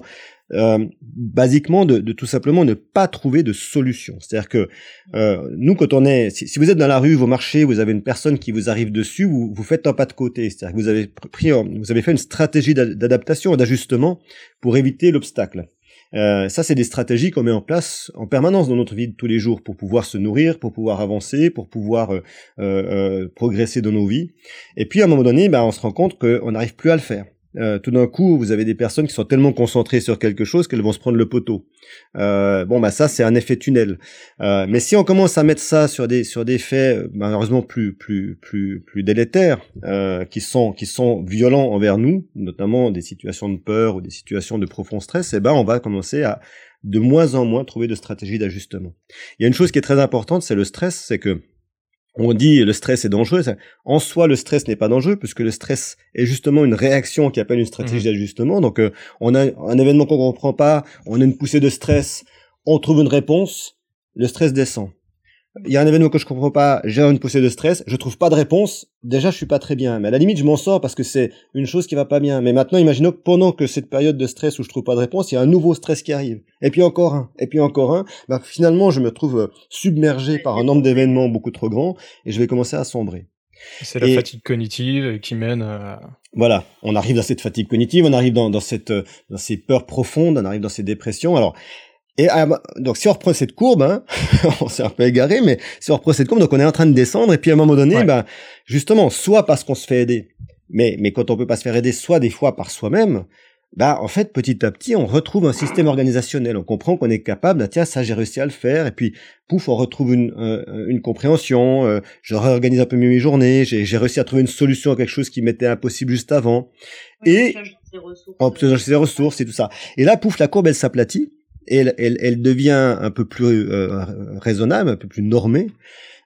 euh, basiquement de, de, tout simplement ne pas trouver de solution. C'est-à-dire que euh, nous, quand on est, si, vous êtes dans la rue, vous marchez, vous avez une personne qui vous arrive dessus, vous, vous faites un pas de côté. C'est-à-dire que vous avez pris, vous avez fait une stratégie d'adaptation, d'ajustement pour éviter l'obstacle. Euh, ça, c'est des stratégies qu'on met en place en permanence dans notre vie de tous les jours pour pouvoir se nourrir, pour pouvoir avancer, pour pouvoir euh, euh, progresser dans nos vies. Et puis, à un moment donné, ben, on se rend compte qu'on n'arrive plus à le faire. Euh, tout d'un coup, vous avez des personnes qui sont tellement concentrées sur quelque chose qu'elles vont se prendre le poteau. Euh, bon, bah ça, c'est un effet tunnel. Euh, mais si on commence à mettre ça sur des sur des faits malheureusement plus plus plus plus délétères, qui sont qui sont violents envers nous, notamment des situations de peur ou des situations de profond stress, eh ben on va commencer à de moins en moins trouver de stratégies d'ajustement. Il y a une chose qui est très importante, c'est le stress, c'est que on dit le stress est dangereux. En soi, le stress n'est pas dangereux puisque le stress est justement une réaction qui appelle une stratégie mhm. d'ajustement. Donc, euh, on a un événement qu'on comprend pas, on a une poussée de stress, on trouve une réponse, le stress descend il y a un événement que je comprends pas, j'ai une poussée de stress, je trouve pas de réponse, déjà je suis pas très bien. Mais à la limite, je m'en sors parce que c'est une chose qui va pas bien. Mais maintenant, imaginons que pendant que cette période de stress où je trouve pas de réponse, il y a un nouveau stress qui arrive. Et puis encore un, et puis encore un. Bah, finalement, je me trouve euh, submergé par un nombre d'événements beaucoup trop grand et je vais commencer à sombrer. C'est la fatigue cognitive qui mène à... Voilà, on arrive dans cette fatigue cognitive, on arrive dans, dans, cette, euh, dans ces peurs profondes, on arrive dans ces dépressions. Alors, et ah, donc si on reprend cette courbe, hein, <laughs> on s'est un peu égaré, mais si on reprend cette courbe, donc on est en train de descendre, et puis à un moment donné, ben justement, soit parce qu'on se fait aider, mais mais quand on peut pas se faire aider, soit des fois par soi-même, bah en fait petit à petit on retrouve un système organisationnel, on comprend qu'on est capable, bah, tiens ça j'ai réussi à le faire, et puis pouf on retrouve une euh, une compréhension, euh, je réorganise un peu mieux mes journées, j'ai réussi à trouver une solution à quelque chose qui m'était impossible juste avant, et en plus ses ressources et tout ça, et là pouf la courbe elle s'aplatit elle, elle, devient un peu plus euh, raisonnable, un peu plus normée.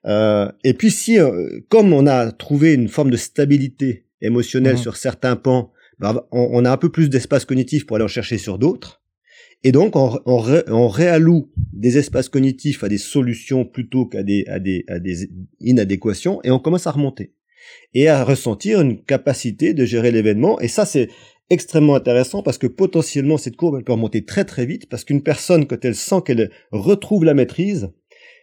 Euh, et puis si, euh, comme on a trouvé une forme de stabilité émotionnelle mmh. sur certains pans, bah, on, a un peu plus d'espace cognitif pour aller en chercher sur d'autres. Et donc, on, on, réalloue des espaces cognitifs à des solutions plutôt qu'à des, à des, à des inadéquations, et on commence à remonter et à ressentir une capacité de gérer l'événement. Et ça, c'est extrêmement intéressant parce que potentiellement cette courbe elle peut remonter très très vite parce qu'une personne quand elle sent qu'elle retrouve la maîtrise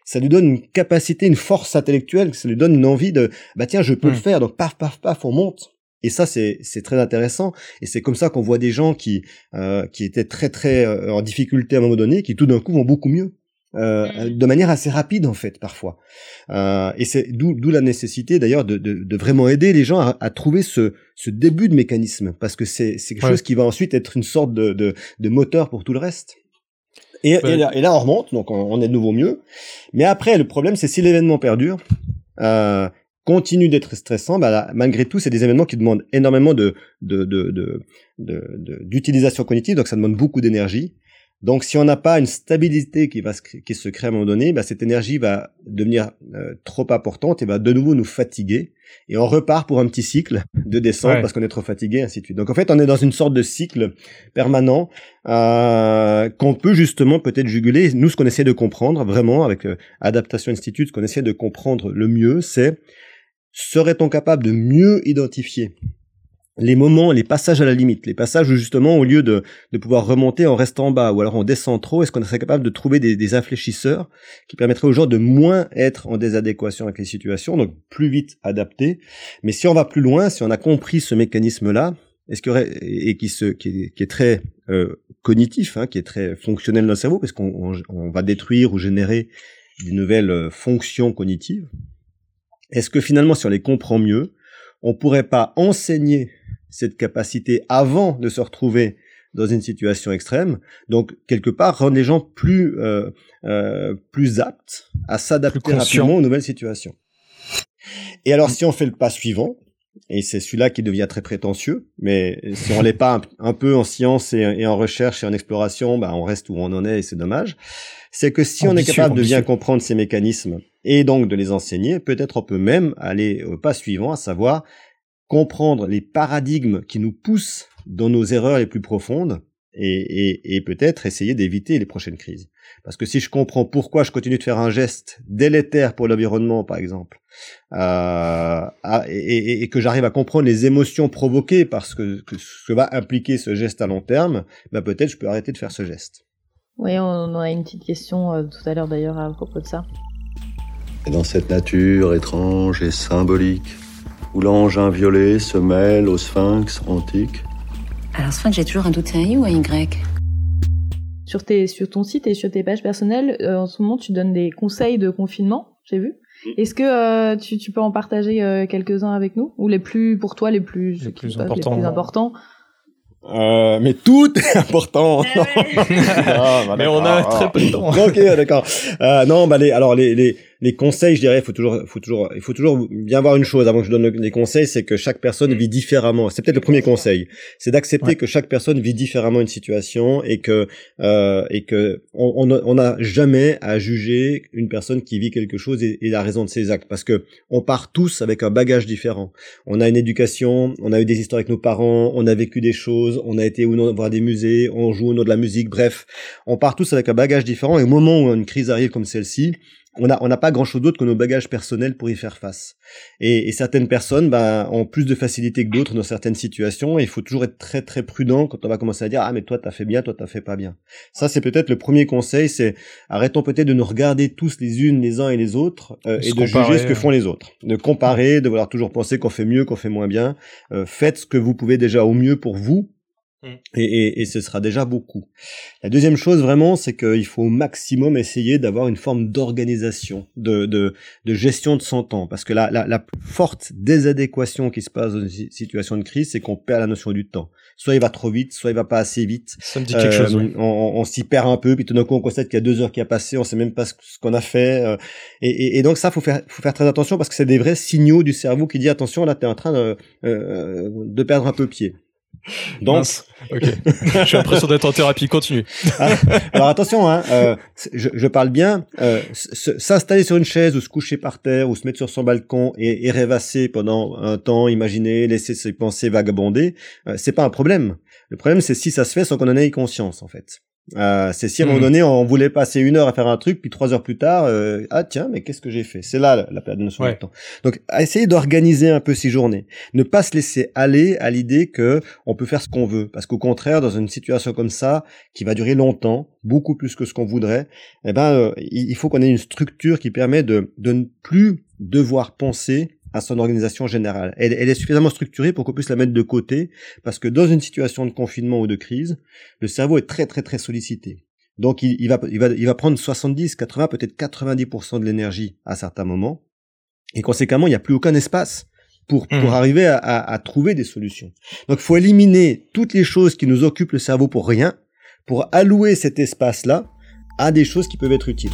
ça lui donne une capacité une force intellectuelle ça lui donne une envie de bah tiens je peux le faire. Donc paf paf paf on monte. Et ça c'est c'est très intéressant. Et c'est comme ça qu'on voit des gens qui euh, qui étaient très très euh, en difficulté à un moment donné qui tout d'un coup vont beaucoup mieux euh, mm. de manière assez rapide en fait parfois. Euh, et c'est d'où la nécessité d'ailleurs de, de, de, vraiment aider les gens à, à, trouver ce, ce début de mécanisme parce que c'est quelque chose qui va ensuite être une sorte de, de, de moteur pour tout le reste. Et, et, là, et, là, on remonte, donc on, est de nouveau mieux. Mais après, le problème, c'est si l'événement perdure, euh, continue d'être stressant, bah malgré tout, c'est des événements qui demandent énormément de d'utilisation de, de, cognitive, donc ça demande beaucoup d'énergie. Donc, si on n'a pas une stabilité qui va se, qui se crée à un moment donné, bah, cette énergie va devenir euh, trop importante et va de nouveau nous fatiguer. Et on repart pour un petit cycle de descente parce qu'on est trop fatigué, ainsi de suite. Donc, en fait, on est dans une sorte de cycle permanent euh, qu'on peut justement peut-être juguler. Nous, ce qu'on essaie de comprendre vraiment avec euh, Adaptation Institute, ce qu'on essaie de comprendre le mieux, c'est serait-on capable de mieux identifier les moments, les passages à la limite, les passages où justement, au lieu de, de pouvoir remonter, on en bas, ou alors on descend trop, est-ce qu'on serait capable de trouver des, des, infléchisseurs qui permettraient aux gens de moins être en désadéquation avec les situations, donc plus vite adapter. Mais si on va plus loin, si on a compris ce mécanisme-là, est-ce que et qui se qui est, très euh, cognitif, hein, qui est très fonctionnel dans le cerveau, parce qu'on on, va détruire ou générer des nouvelles euh, fonctions cognitives. Est-ce que finalement, si on les comprend mieux, on pourrait pas enseigner cette capacité avant de se retrouver dans une situation extrême. Donc quelque part rendre les gens plus euh, euh, plus aptes à s'adapter rapidement aux nouvelles situations. Et alors si on fait le pas suivant, et c'est celui-là qui devient très prétentieux, mais si on l'est pas un, peu en science et, en recherche et en exploration, bah on reste où on en est et c'est dommage. C'est que si on est capable de bien comprendre ces mécanismes et donc de les enseigner, peut-être on peut même aller au pas suivant, à savoir comprendre les paradigmes qui nous poussent dans nos erreurs les plus profondes et, peut-être essayer d'éviter les prochaines crises. Parce que si je comprends pourquoi je continue de faire un geste délétère pour l'environnement, par exemple, euh, et, que j'arrive à comprendre les émotions provoquées par ce que, ce va impliquer ce geste à long terme, bah peut-être je peux arrêter de faire ce geste. Oui, on a une petite question euh, tout à l'heure d'ailleurs à propos de ça. Et dans cette nature étrange et symbolique, où l'engin violet se mêle au sphinx antique. Alors sphinx, j'ai toujours un doute, c'est un I ou un Y? Sur, tes, sur ton site et sur tes pages personnelles, euh, en ce moment, tu donnes des conseils de confinement, j'ai vu. Est-ce que euh, tu, tu, peux en partager euh, quelques-uns avec nous? Ou les plus, pour toi, les plus, les plus, importants, les plus importants? Euh, mais tout est <laughs> important. Eh <laughs> bah, mais on a très peu de temps. ok, d'accord. Euh, non, bah les, alors les, les, les conseils, je dirais, faut toujours, faut toujours, il faut toujours bien voir une chose avant que je donne les conseils, c'est que chaque personne vit différemment. C'est peut-être le premier conseil, c'est d'accepter que chaque personne vit différemment une situation et que euh, et que on n'a jamais à juger une personne qui vit quelque chose et, la raison de ses actes, parce que on part tous avec un bagage différent. On a une éducation, on a eu des histoires avec nos parents, on a vécu des choses, on a été ou non voir des musées, on joue ou non de la musique, bref, on part tous avec un bagage différent. Et au moment où une crise arrive comme celle-ci, on n'a on n'a pas grand chose d'autre que nos bagages personnels pour y faire face. Et, certaines personnes bah, ont plus de facilité que d'autres dans certaines situations et il faut toujours être très très prudent quand on va commencer à dire ah mais toi t'as fait bien, toi t'as fait pas bien. Ça c'est peut-être le premier conseil, c'est arrêtons peut-être de nous regarder tous les unes les uns et les autres euh, et de juger ce que font les autres, de comparer, de vouloir toujours penser qu'on fait mieux, qu'on fait moins bien. Euh, faites ce que vous pouvez déjà au mieux pour vous Mm. Et, ce sera déjà beaucoup. La deuxième chose vraiment, c'est qu'il faut au maximum essayer d'avoir une forme d'organisation, de, de, gestion de son temps. Parce que la, la, plus forte désadéquation qui se passe dans une situation de crise, c'est qu'on perd la notion du temps. Soit il va trop vite, soit il va pas assez vite. Ça me dit quelque chose. Euh, on, s'y perd un peu, puis tout d'un coup on constate qu'il y a deux heures qui a passé, on sait même pas ce, qu'on a fait. Euh, et, donc ça, faut faire, faut faire très attention parce que c'est des vrais signaux du cerveau qui dit attention, là tu es en train de, euh, de perdre un peu pied. Donc, ok. je suis l'impression d'être en thérapie. Continue. Ah, alors attention, hein, euh, je, je, parle bien. Euh, S'installer sur une chaise ou se coucher par terre ou se mettre sur son balcon et, et rêvasser pendant un temps, imaginer, laisser ses pensées vagabonder, euh, c'est pas un problème. Le problème, c'est si ça se fait sans qu'on en ait conscience, en fait. Euh, c'est si à un moment mmh. donné on voulait passer une heure à faire un truc, puis trois heures plus tard, euh, ah tiens, mais qu'est-ce que j'ai fait? C'est là la, de notion du temps. Donc, essayer d'organiser un peu ces journées, ne pas se laisser aller à l'idée que on peut faire ce qu'on veut, parce qu'au contraire, dans une situation comme ça, qui va durer longtemps, beaucoup plus que ce qu'on voudrait, eh ben, euh, il faut qu'on ait une structure qui permet de, de ne plus devoir penser à son organisation générale. Elle, est suffisamment structurée pour qu'on puisse la mettre de côté, parce que dans une situation de confinement ou de crise, le cerveau est très très très sollicité. Donc il, va, il, va, il va prendre 70, 80, peut-être 90% de l'énergie à certains moments, et conséquemment, il n'y a plus aucun espace pour, pour mmh. arriver à, à, trouver des solutions. Donc il faut éliminer toutes les choses qui nous occupent le cerveau pour rien, pour allouer cet espace-là à des choses qui peuvent être utiles.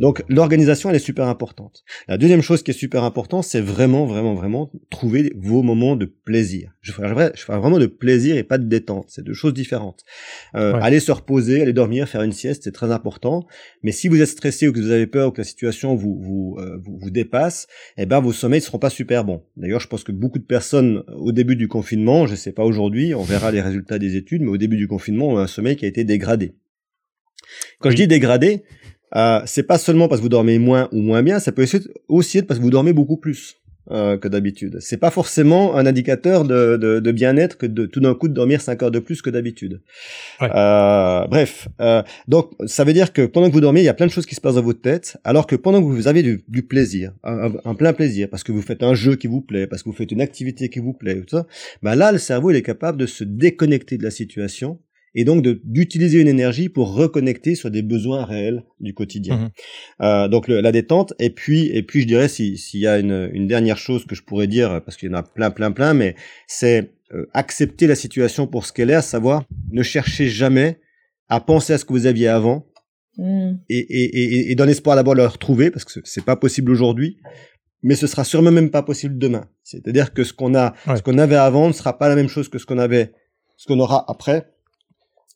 Donc l'organisation, elle est super importante. La deuxième chose qui est super importante, c'est vraiment, vraiment, vraiment trouver vos moments de plaisir. Je ferai, je vraiment de plaisir et pas de détente. C'est deux choses différentes. Euh, Aller se reposer, aller dormir, faire une sieste, c'est très important. Mais si vous êtes stressé ou que vous avez peur ou que la situation vous vous, euh, vous, dépasse, eh ben vos sommeils ne seront pas super bons. D'ailleurs, je pense que beaucoup de personnes au début du confinement, je sais pas aujourd'hui, on verra les résultats des études, mais au début du confinement, ont un sommeil qui a été dégradé. Quand je dis dégradé, euh, c'est pas seulement parce que vous dormez moins ou moins bien, ça peut aussi être parce que vous dormez beaucoup plus euh, que d'habitude. C'est pas forcément un indicateur de, de, de bien-être que de tout d'un coup de dormir 5 heures de plus que d'habitude. Euh, bref, euh, donc ça veut dire que pendant que vous dormez, il y a plein de choses qui se passent dans votre tête, alors que pendant que vous avez du, du plaisir, un, un, plein plaisir, parce que vous faites un jeu qui vous plaît, parce que vous faites une activité qui vous plaît, tout ça, bah là le cerveau il est capable de se déconnecter de la situation et donc d'utiliser une énergie pour reconnecter sur des besoins réels du quotidien. Mhm. Euh, donc la détente et puis et puis je dirais s'il y a une, une, dernière chose que je pourrais dire parce qu'il y en a plein plein plein mais c'est euh, accepter la situation pour ce qu'elle est, à savoir ne cherchez jamais à penser à ce que vous aviez avant mm. et, et, et, et dans l'espoir d'abord de le retrouver parce que c'est pas possible aujourd'hui mais ce sera sûrement même pas possible demain. C'est-à-dire que ce qu'on a, ce qu'on avait avant ne sera pas la même chose que ce qu'on avait, ce qu'on aura après.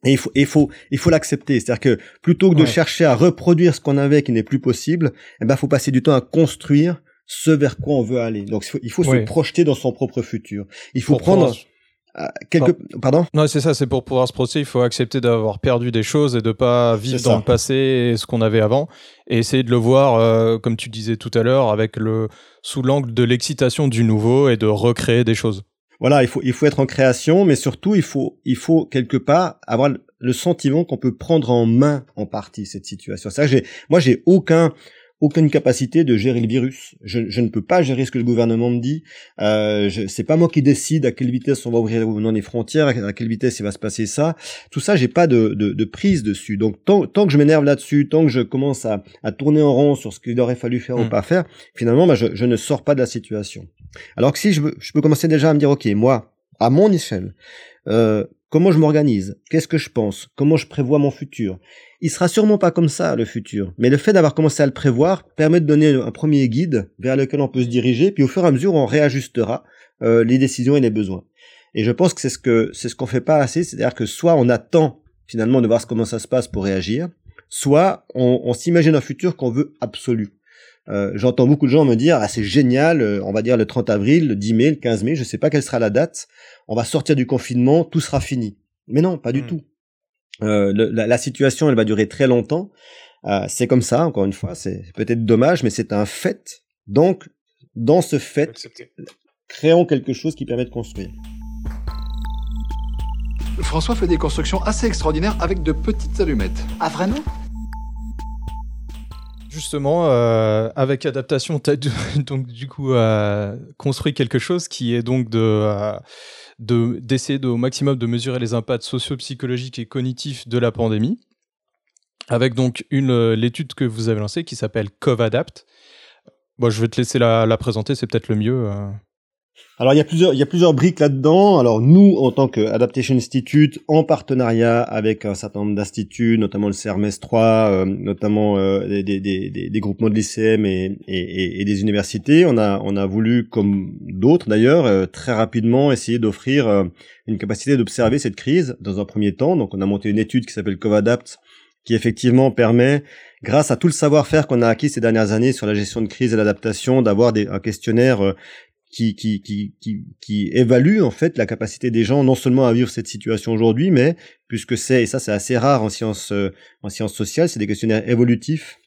Et il faut, il faut, il faut l'accepter. C'est-à-dire que plutôt que de chercher à reproduire ce qu'on avait qui n'est plus possible, eh ben, faut passer du temps à construire ce vers quoi on veut aller. Donc il faut, se projeter dans son propre futur. Il faut prendre euh, quelque pardon Non, c'est ça, c'est pour pouvoir se projeter, il faut accepter d'avoir perdu des choses et de pas vivre dans le passé et ce qu'on avait avant et essayer de le voir euh, comme tu disais tout à l'heure avec le sous l'angle de l'excitation du nouveau et de recréer des choses. Voilà, il faut il faut être en création mais surtout il faut il faut quelque part avoir le sentiment qu'on peut prendre en main en partie cette situation. C'est j'ai moi j'ai aucun aucune capacité de gérer le virus. Je, je, ne peux pas gérer ce que le gouvernement me dit. Euh, c'est pas moi qui décide à quelle vitesse on va ouvrir ou non les frontières, à quelle vitesse il va se passer ça. Tout ça, j'ai pas de, de, de, prise dessus. Donc tant, tant que je m'énerve là-dessus, tant que je commence à, à, tourner en rond sur ce qu'il aurait fallu faire ou mm. pas faire, finalement, bah, je, je, ne sors pas de la situation. Alors que si je, je peux commencer déjà à me dire, ok, moi, à mon échelle, euh, comment je m'organise, qu'est-ce que je pense, comment je prévois mon futur? Il sera sûrement pas comme ça le futur, mais le fait d'avoir commencé à le prévoir permet de donner un premier guide vers lequel on peut se diriger, puis au fur et à mesure on réajustera euh, les décisions et les besoins. Et je pense que c'est ce que c'est ce qu'on fait pas assez, c'est-à-dire que soit on attend finalement de voir comment ça se passe pour réagir, soit on, on s'imagine un futur qu'on veut absolu. Euh, j'entends beaucoup de gens me dire ah c'est génial, euh, on va dire le 30 avril, le 10 mai, le 15 mai, je sais pas quelle sera la date, on va sortir du confinement, tout sera fini. Mais non, pas du hmm. tout. Euh, la, situation, elle va durer très longtemps. c'est comme ça, encore une fois, c'est peut-être dommage, mais c'est un fait. Donc, dans ce fait, créons quelque chose qui permet de construire. François fait des constructions assez extraordinaires avec de petites allumettes. Ah vraiment? Justement, euh, avec adaptation, tu as <laughs> donc euh, construit quelque chose qui est donc de euh, d'essayer de, au maximum de mesurer les impacts socio-psychologiques et cognitifs de la pandémie, avec donc une l'étude que vous avez lancée qui s'appelle CovAdapt. Bon, je vais te laisser la, la présenter, c'est peut-être le mieux. Alors il y a plusieurs il y a plusieurs briques là-dedans. Alors nous en tant que Adaptation Institute en partenariat avec un certain nombre d'instituts, notamment le CERMES 3, euh, notamment euh, des, des, des, groupements de l'ICM et, et, et, des universités, on a on a voulu comme d'autres d'ailleurs euh, très rapidement essayer d'offrir une capacité d'observer cette crise dans un premier temps. Donc on a monté une étude qui s'appelle Covadapt qui effectivement permet grâce à tout le savoir-faire qu'on a acquis ces dernières années sur la gestion de crise et l'adaptation, d'avoir un questionnaire qui, qui, qui, qui, qui évalue en fait la capacité des gens non seulement à vivre cette situation aujourd'hui, mais puisque c'est, et ça c'est assez rare en sciences, euh, en sciences sociales, c'est des questionnaires évolutifs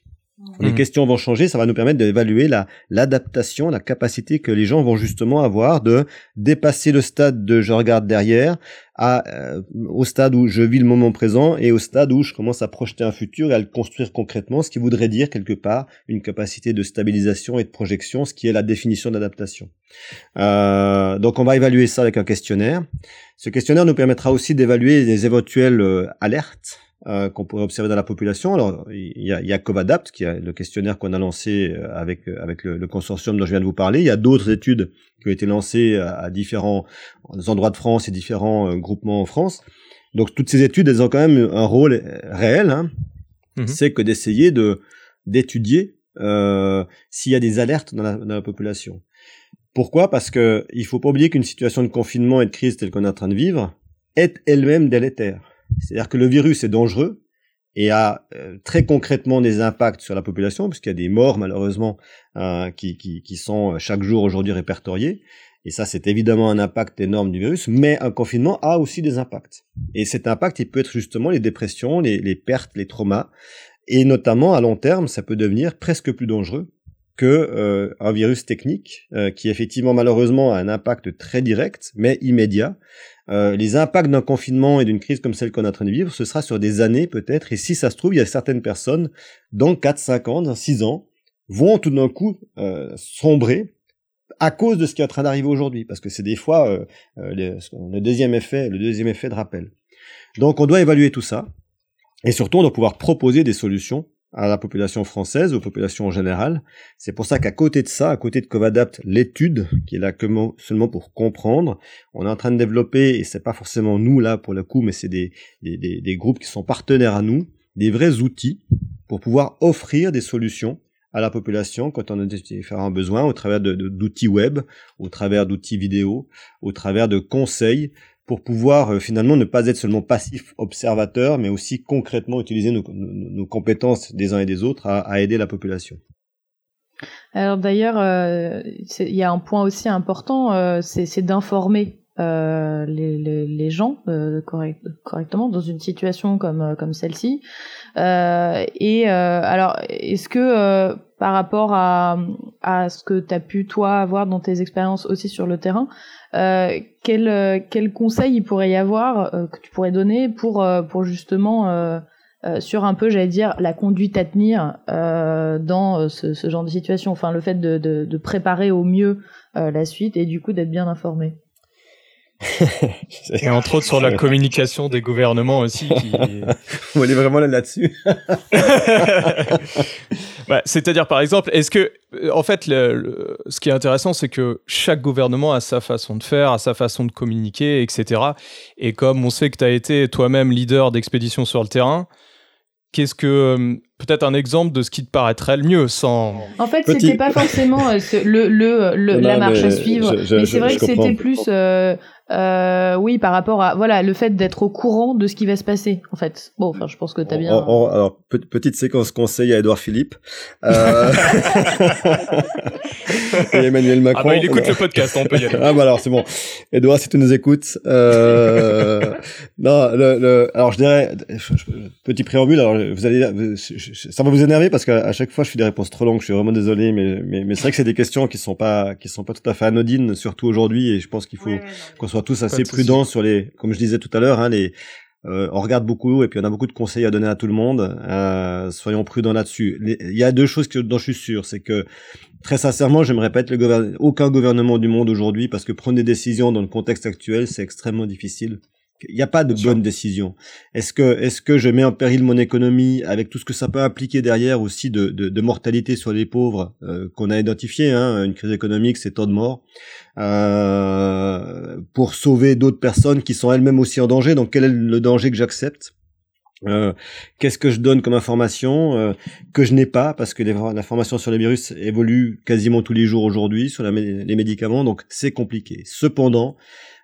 les mmh. questions vont changer, ça va nous permettre d'évaluer la l'adaptation, la capacité que les gens vont justement avoir de dépasser le stade de je regarde derrière à euh, au stade où je vis le moment présent et au stade où je commence à projeter un futur et à le construire concrètement, ce qui voudrait dire quelque part une capacité de stabilisation et de projection, ce qui est la définition d'adaptation. Euh, donc on va évaluer ça avec un questionnaire. Ce questionnaire nous permettra aussi d'évaluer les éventuelles euh, alertes euh, qu'on pourrait observer dans la population. Alors, il y a, il y a Covadapt, qui est le questionnaire qu'on a lancé euh, avec euh, avec le, consortium dont je viens de vous parler. Il y a d'autres études qui ont été lancées à, différents endroits de France et différents groupements en France. Donc, toutes ces études, elles ont quand même un rôle réel. Hein. Mhm. C'est que d'essayer de d'étudier euh, s'il y a des alertes dans la, dans la population. Pourquoi? Parce que il faut pas oublier qu'une situation de confinement et de crise telle qu'on est en train de vivre est elle-même délétère. C'est-à-dire que le virus est dangereux et a euh, très concrètement des impacts sur la population, puisqu'il y a des morts malheureusement euh, qui, sont euh, chaque jour aujourd'hui répertoriés. Et ça, c'est évidemment un impact énorme du virus, mais un confinement a aussi des impacts. Et cet impact, il peut être justement les dépressions, les, pertes, les traumas, et notamment à long terme, ça peut devenir presque plus dangereux que euh, un virus technique qui effectivement malheureusement a un impact très direct mais immédiat euh, les impacts d'un confinement et d'une crise comme celle qu'on est en train de vivre, ce sera sur des années peut-être, et si ça se trouve, il y a certaines personnes, dans 4, 5 ans, dans 6 ans, vont tout d'un coup euh, sombrer à cause de ce qui est en train d'arriver aujourd'hui, parce que c'est des fois euh, le deuxième effet, le deuxième effet de rappel. Donc on doit évaluer tout ça, et surtout on doit pouvoir proposer des solutions à la population française, aux populations en général. C'est pour ça qu'à côté de ça, à côté de Covadapt, l'étude, qui est là seulement pour comprendre, on est en train de développer, et c'est pas forcément nous là pour le coup, mais c'est des, des, des, groupes qui sont partenaires à nous, des vrais outils pour pouvoir offrir des solutions à la population quand on a différents besoins au travers d'outils web, au travers d'outils vidéo, au travers de conseils pour pouvoir euh, finalement ne pas être seulement passif observateur, mais aussi concrètement utiliser nos, compétences des uns et des autres à, aider la population. Alors d'ailleurs, euh, il y a un point aussi important, euh, c'est d'informer euh, les, les, gens euh, correct, correctement dans une situation comme euh, comme celle-ci. Euh, et alors, est-ce que par rapport à à ce que tu as pu toi avoir dans tes expériences aussi sur le terrain, quel quel conseil il pourrait y avoir que tu pourrais donner pour pour justement sur un peu, j'allais dire, la conduite à tenir euh, dans ce, genre de situation. Enfin, le fait de, de, préparer au mieux euh, la suite et du coup d'être bien informé? <laughs> Et entre autres sur la communication des gouvernements aussi. Qui... <laughs> On est vraiment là là-dessus. <laughs> bah, C'est-à-dire par exemple, est-ce que, en fait, le, le, ce qui est intéressant, c'est que chaque gouvernement a sa façon de faire, a sa façon de communiquer, etc. Et comme on sait que tu as été toi-même leader d'expédition sur le terrain, qu'est-ce que euh, peut-être un exemple de ce qui te paraîtrait le mieux sans en fait Petit... c'était pas forcément euh, ce, le, le, le non, la marche à suivre je, je, mais c'est vrai que c'était plus euh, euh, oui par rapport à voilà le fait d'être au courant de ce qui va se passer en fait. Bon enfin je pense que t'as bien on, on, alors pe petite séquence conseil à Edouard Philippe. Euh... <laughs> <laughs> et Emmanuel Macron ah bah il écoute le podcast on peut y aller. Ah bah alors c'est bon. Edouard si tu nous écoutes euh... <laughs> non le, le, alors je dirais petit préambule alors vous allez ça va vous énerver parce qu'à chaque fois je fais des réponses trop longues je suis vraiment désolé mais mais, mais c'est vrai que c'est des questions qui sont pas qui sont pas tout à fait anodines surtout aujourd'hui et je pense qu'il faut ouais, qu'on soit tous assez prudents sur les, comme je disais tout à l'heure, hein, les, euh, on regarde beaucoup et puis on a beaucoup de conseils à donner à tout le monde. Euh, soyons prudents là-dessus. Il y a deux choses que, dont je suis sûr, c'est que très sincèrement, je me répète, le gouvernement, aucun gouvernement du monde aujourd'hui, parce que prendre des décisions dans le contexte actuel, c'est extrêmement difficile. Il n'y a pas de bonne décision. Est-ce que, est-ce que je mets en péril mon économie avec tout ce que ça peut impliquer derrière aussi de, de, de mortalité sur les pauvres euh, qu'on a identifié, hein, une crise économique, c'est tant de morts, euh, pour sauver d'autres personnes qui sont elles-mêmes aussi en danger. Donc quel est le danger que j'accepte? Euh, Qu'est-ce que je donne comme information euh, que je n'ai pas? Parce que l'information sur les virus évolue quasiment tous les jours aujourd'hui sur la, les médicaments, donc c'est compliqué. Cependant,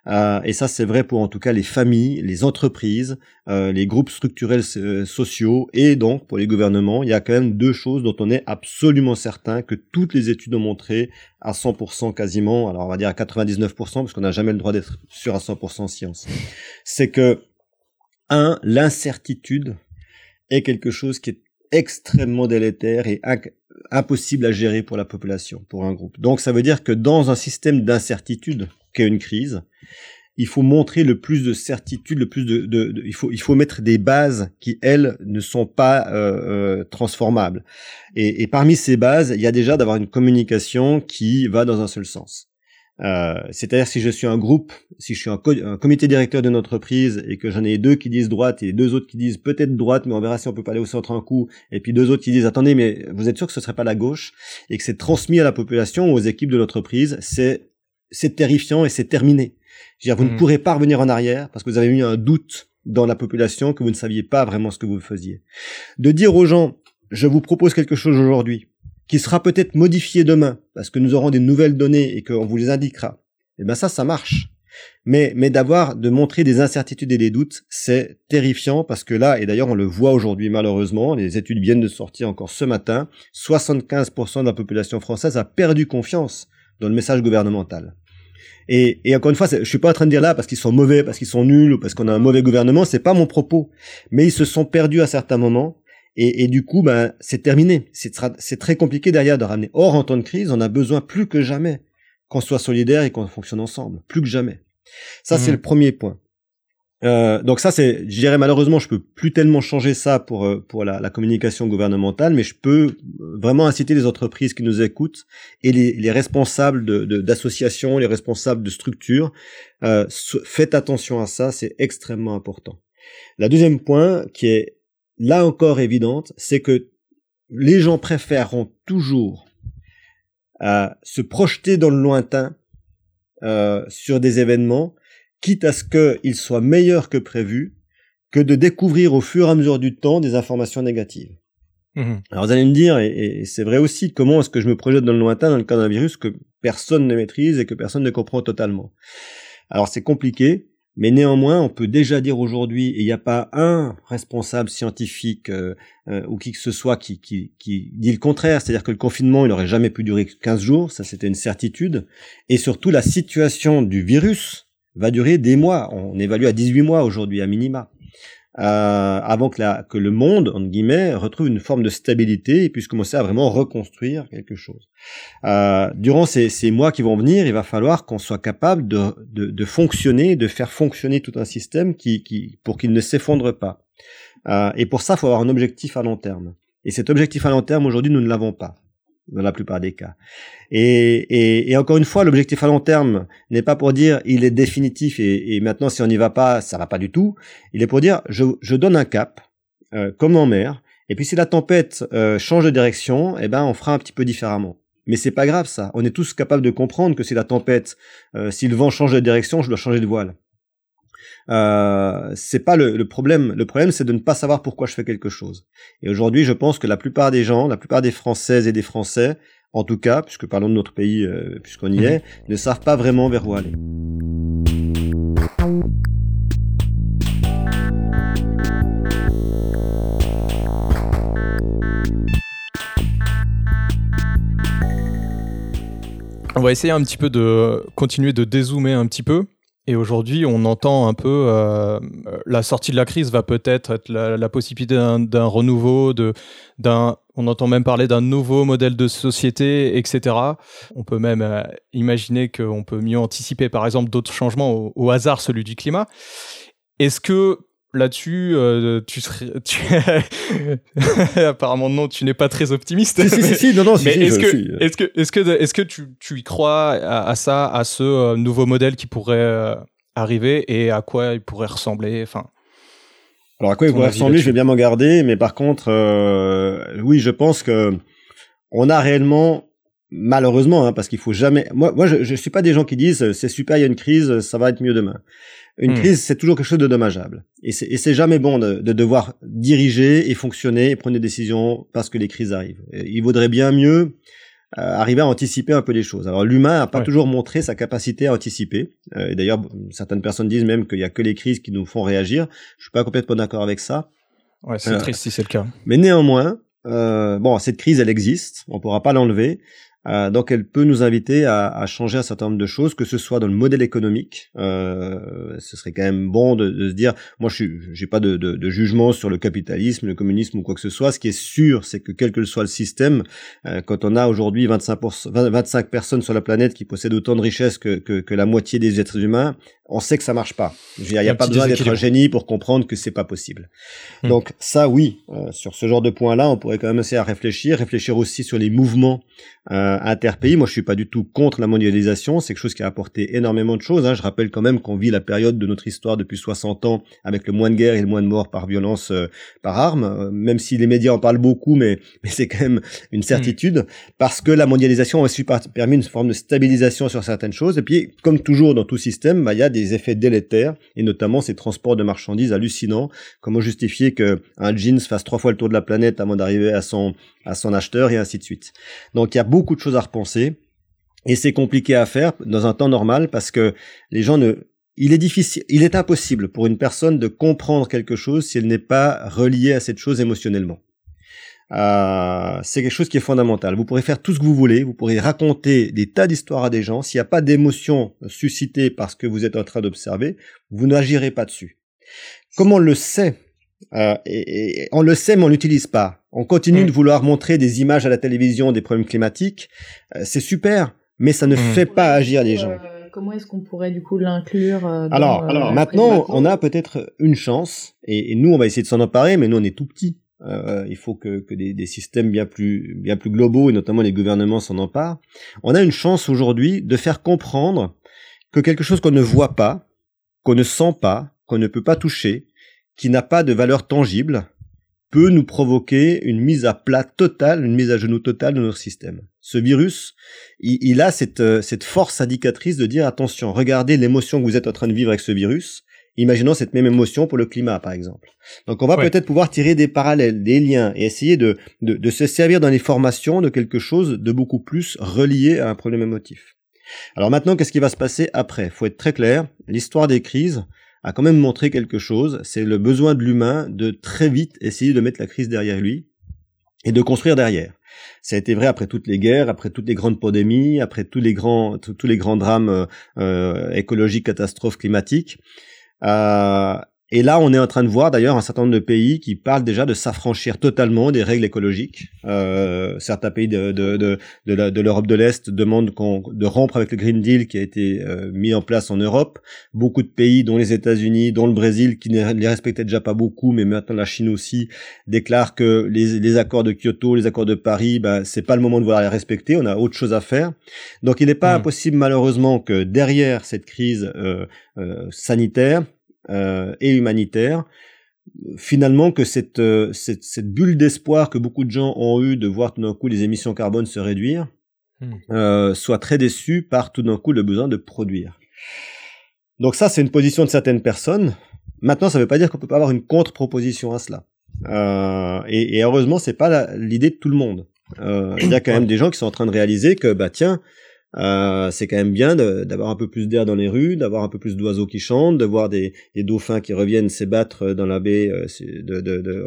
euh, et ça, c'est vrai pour en tout cas les familles, les entreprises, euh, les groupes structurels euh, sociaux et donc pour les gouvernements. Il y a quand même deux choses dont on est absolument certain que toutes les études ont montré à 100% quasiment, alors on va dire à 99% parce qu'on n'a jamais le droit d'être sûr à 100% en science. C'est que, un, l'incertitude est quelque chose qui est extrêmement délétère et impossible à gérer pour la population, pour un groupe. Donc ça veut dire que dans un système d'incertitude, qu'est une crise, il faut montrer le plus de certitude, le plus de, de, de, il faut il faut mettre des bases qui elles ne sont pas euh, euh, transformables. Et, et, parmi ces bases, il y a déjà d'avoir une communication qui va dans un seul sens. Euh, C'est-à-dire si je suis un groupe, si je suis un, un comité directeur d'une entreprise et que j'en ai deux qui disent droite et deux autres qui disent peut-être droite, mais on verra si on peut pas aller au centre un coup, et puis deux autres qui disent attendez mais vous êtes sûr que ce serait pas la gauche et que c'est transmis à la population aux équipes de l'entreprise, c'est c'est terrifiant et c'est terminé. Je veux dire, vous mmh. ne pourrez pas revenir en arrière parce que vous avez eu un doute dans la population que vous ne saviez pas vraiment ce que vous faisiez. De dire aux gens, je vous propose quelque chose aujourd'hui qui sera peut-être modifié demain parce que nous aurons des nouvelles données et qu'on vous les indiquera. Eh ben ça, ça marche. Mais, mais d'avoir, de montrer des incertitudes et des doutes, c'est terrifiant parce que là, et d'ailleurs on le voit aujourd'hui malheureusement, les études viennent de sortir encore ce matin, 75% de la population française a perdu confiance dans le message gouvernemental. Et, et, encore une fois, je suis pas en train de dire là parce qu'ils sont mauvais, parce qu'ils sont nuls ou parce qu'on a un mauvais gouvernement, c'est pas mon propos. Mais ils se sont perdus à certains moments et, et du coup, ben, c'est terminé. C'est très compliqué derrière de ramener. Or, en temps de crise, on a besoin plus que jamais qu'on soit solidaire et qu'on fonctionne ensemble, plus que jamais. Ça, mmh. c'est le premier point. Euh, donc ça, c'est, je dirais malheureusement, je peux plus tellement changer ça pour euh, pour la, la communication gouvernementale, mais je peux euh, vraiment inciter les entreprises qui nous écoutent et les, les responsables d'associations, de, les responsables de structures, euh, faites attention à ça, c'est extrêmement important. La deuxième point, qui est là encore évidente, c'est que les gens préféreront toujours euh, se projeter dans le lointain sur des événements quitte à ce qu'il soit meilleur que prévu, que de découvrir au fur et à mesure du temps des informations négatives. Mmh. Alors vous allez me dire, et, et c'est vrai aussi, comment est-ce que je me projette dans le lointain dans le cas d'un virus que personne ne maîtrise et que personne ne comprend totalement? Alors c'est compliqué. Mais néanmoins, on peut déjà dire aujourd'hui, et il n'y a pas un responsable scientifique euh, euh, ou qui que ce soit qui, qui, qui dit le contraire, c'est-à-dire que le confinement, il n'aurait jamais pu durer 15 jours, ça c'était une certitude, et surtout la situation du virus va durer des mois, on évalue à 18 mois aujourd'hui à minima. Euh, avant que, le monde, entre guillemets, retrouve une forme de stabilité et puisse commencer à vraiment reconstruire quelque chose. Euh, durant ces, mois qui vont venir, il va falloir qu'on soit capable de, fonctionner, de faire fonctionner tout un système qui, qui pour qu'il ne s'effondre pas. Euh, et pour ça, il faut avoir un objectif à long terme. Et cet objectif à long terme, aujourd'hui, nous ne l'avons pas dans la plupart des cas. Et, et, et encore une fois, l'objectif à long terme n'est pas pour dire il est définitif et, et maintenant si on n'y va pas, ça va pas du tout. Il est pour dire je, je donne un cap, euh, comme en mer, et puis si la tempête euh, change de direction, eh ben on fera un petit peu différemment. Mais c'est pas grave ça. On est tous capables de comprendre que si la tempête, euh, si le vent change de direction, je dois changer de voile. Euh, c'est pas le, le, problème. Le problème, c'est de ne pas savoir pourquoi je fais quelque chose. Et aujourd'hui, je pense que la plupart des gens, la plupart des Françaises et des Français, en tout cas, puisque parlons de notre pays, euh, puisqu'on y est, ne savent pas vraiment vers où aller. On va essayer un petit peu de continuer de dézoomer un petit peu et aujourd'hui, on entend un peu euh, la sortie de la crise va peut-être être la, la possibilité d'un renouveau, de d'un, on entend même parler d'un nouveau modèle de société, etc. On peut même euh, imaginer qu'on peut mieux anticiper, par exemple, d'autres changements au, au, hasard, celui du climat. Est-ce que là-dessus, euh, tu serais, <laughs> tu... apparemment non, tu n'es pas très optimiste. Si, si, si, si non, non, si, mais si, est-ce que, suis. est-ce que, est-ce que, est-ce que tu, tu y crois à, à ça, à ce euh, nouveau modèle qui pourrait euh, arriver et à quoi il pourrait ressembler, enfin? Alors à quoi il pourrait ressembler, je vais bien m'en garder, mais par contre, euh, oui, je pense que on a réellement, malheureusement, hein, parce qu'il faut jamais. Moi, moi, je, je suis pas des gens qui disent c'est super, il y a une crise, ça va être mieux demain. Une Hmm. crise, c'est toujours quelque chose de dommageable, et c'est et c'est jamais bon de, de devoir diriger et fonctionner et prendre des décisions parce que les crises arrivent. Il vaudrait bien mieux euh, arriver à anticiper un peu les choses. Alors l'humain n'a pas Ouais. toujours montré sa capacité à anticiper. Euh, et d'ailleurs, certaines personnes disent même qu'il y a que les crises qui nous font réagir. Je suis pas complètement d'accord avec ça. Ouais, c'est Euh, triste si c'est le cas. Mais néanmoins, euh, bon, cette crise, elle existe. On pourra pas l'enlever. Euh, donc, elle peut nous inviter à, à changer un certain nombre de choses, que ce soit dans le modèle économique. Euh, ce serait quand même bon de, de se dire, moi, je j'ai pas de, de, de jugement sur le capitalisme, le communisme ou quoi que ce soit. Ce qui est sûr, c'est que quel que soit le système, euh, quand on a aujourd'hui 25, 20 25 personnes sur la planète qui possèdent autant de richesses que, que, que la moitié des êtres humains, on sait que ça marche pas. Il n'y a, pas besoin d'être un génie pour comprendre que c'est pas possible. Hmm. Donc ça, oui, euh, sur ce genre de point-là, on pourrait quand même essayer à réfléchir, réfléchir aussi sur les mouvements euh, interpays. Moi, je suis pas du tout contre la mondialisation. C'est quelque chose qui a apporté énormément de choses. hein. Je rappelle quand même qu'on vit la période de notre histoire depuis 60 ans avec le moins de guerre et le moins de morts par violence, euh, par arme. Euh, même si les médias en parlent beaucoup, mais, <laughs> mais c'est quand même une certitude parce que la mondialisation a aussi permis une forme de stabilisation sur certaines choses. Et puis, comme toujours dans tout système, bah, il y a des effets délétères et notamment ces transports de marchandises hallucinants. Comment justifier que un jeans fasse trois fois le tour de la planète avant d'arriver à son à son acheteur et ainsi de suite. Donc il y a beaucoup de choses à repenser et c'est compliqué à faire dans un temps normal parce que les gens ne il est difficile, il est impossible pour une personne de comprendre quelque chose si elle n'est pas reliée à cette chose émotionnellement. Euh, c'est quelque chose qui est fondamental. Vous pourrez faire tout ce que vous voulez, vous pourrez raconter des tas d'histoires à des gens. S'il n'y a pas d'émotion suscitée par ce que vous êtes en train d'observer, vous n'agirez pas dessus. Comme on le sait, euh, et, et on le sait mais on l'utilise pas. On continue Mm. de vouloir montrer des images à la télévision des problèmes climatiques. Euh, c'est super, mais ça ne Mm. fait pas agir les gens. Euh, comment est-ce qu'on pourrait du coup l'inclure euh, dans, Alors, alors maintenant, on a peut-être une chance, et, et nous, on va essayer de s'en emparer, mais nous, on est tout petits. Euh, il faut que, que des, des systèmes bien plus, bien plus globaux, et notamment les gouvernements, s'en emparent. On a une chance aujourd'hui de faire comprendre que quelque chose qu'on ne voit pas, qu'on ne sent pas, qu'on ne peut pas toucher, qui n'a pas de valeur tangible, peut nous provoquer une mise à plat totale, une mise à genoux totale de notre système. Ce virus, il, il a cette, euh, cette force indicatrice de dire attention, regardez l'émotion que vous êtes en train de vivre avec ce virus. Imaginons cette même émotion pour le climat, par exemple. Donc, on va Ouais. peut-être pouvoir tirer des parallèles, des liens, et essayer de, de, de se servir dans les formations de quelque chose de beaucoup plus relié à un problème émotif. Alors maintenant, qu'est-ce qui va se passer après? Faut être très clair. L'histoire des crises, a quand même montré quelque chose, c'est le besoin de l'humain de très vite essayer de mettre la crise derrière lui et de construire derrière. Ça a été vrai après toutes les guerres, après toutes les grandes pandémies, après tous les grands, tous les grands drames euh, écologiques, catastrophes climatiques. Euh, et là, on est en train de voir d'ailleurs un certain nombre de pays qui parlent déjà de s'affranchir totalement des règles écologiques. Euh, certains pays de, de, de, de l'Europe de l'Est demandent de rompre avec le Green Deal qui a été euh, mis en place en Europe. Beaucoup de pays, dont les États-Unis, dont le Brésil, qui ne les respectaient déjà pas beaucoup, mais maintenant la Chine aussi, déclarent que les, les accords de Kyoto, les accords de Paris, ben, c'est pas le moment de vouloir les respecter. On a autre chose à faire. Donc, il n'est pas mmh. impossible malheureusement que derrière cette crise euh, euh sanitaire, et humanitaire. Finalement, que cette, euh, cette, cette bulle d'espoir que beaucoup de gens ont eu de voir tout d'un coup les émissions carbone se réduire, hmm. euh, soit très déçu par tout d'un coup le besoin de produire. Donc ça, c'est une position de certaines personnes. Maintenant, ça ne veut pas dire qu'on peut pas avoir une contre-proposition à cela. Euh, et, et, heureusement, c'est pas l'idée de tout le monde. Euh, il y a quand même des gens qui sont en train de réaliser que, bah tiens, euh, c'est quand même bien d'avoir un peu plus d'air dans les rues, d'avoir un peu plus d'oiseaux qui chantent, de voir des, des, dauphins qui reviennent s'ébattre dans la baie euh, de, de, de,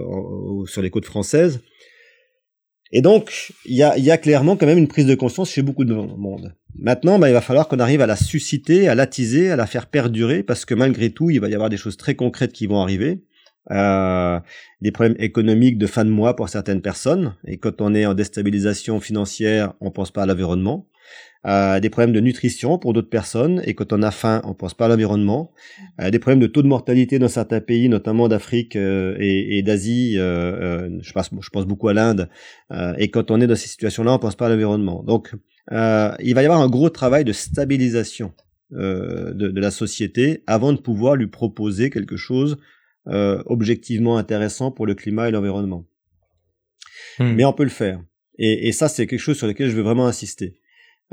sur les côtes françaises. Et donc, il y a, y a, clairement quand même une prise de conscience chez beaucoup de monde. Maintenant, bah, il va falloir qu'on arrive à la susciter, à l'attiser, à la faire perdurer, parce que malgré tout, il va y avoir des choses très concrètes qui vont arriver. Euh, des problèmes économiques de fin de mois pour certaines personnes. Et quand on est en déstabilisation financière, on pense pas à l'environnement euh, des problèmes de nutrition pour d'autres personnes, et quand on a faim, on pense pas à l'environnement, euh, des problèmes de taux de mortalité dans certains pays, notamment d'Afrique euh, et, et d'Asie, euh, euh, je, pense, je pense beaucoup à l'Inde, et quand on est dans ces situations-là, on pense pas à l'environnement. Donc, il va y avoir un gros travail de stabilisation de, de, la société avant de pouvoir lui proposer quelque chose objectivement intéressant pour le climat et l'environnement. Hmm. Mais on peut le faire. Et, et ça, c'est quelque chose sur lequel je veux vraiment insister.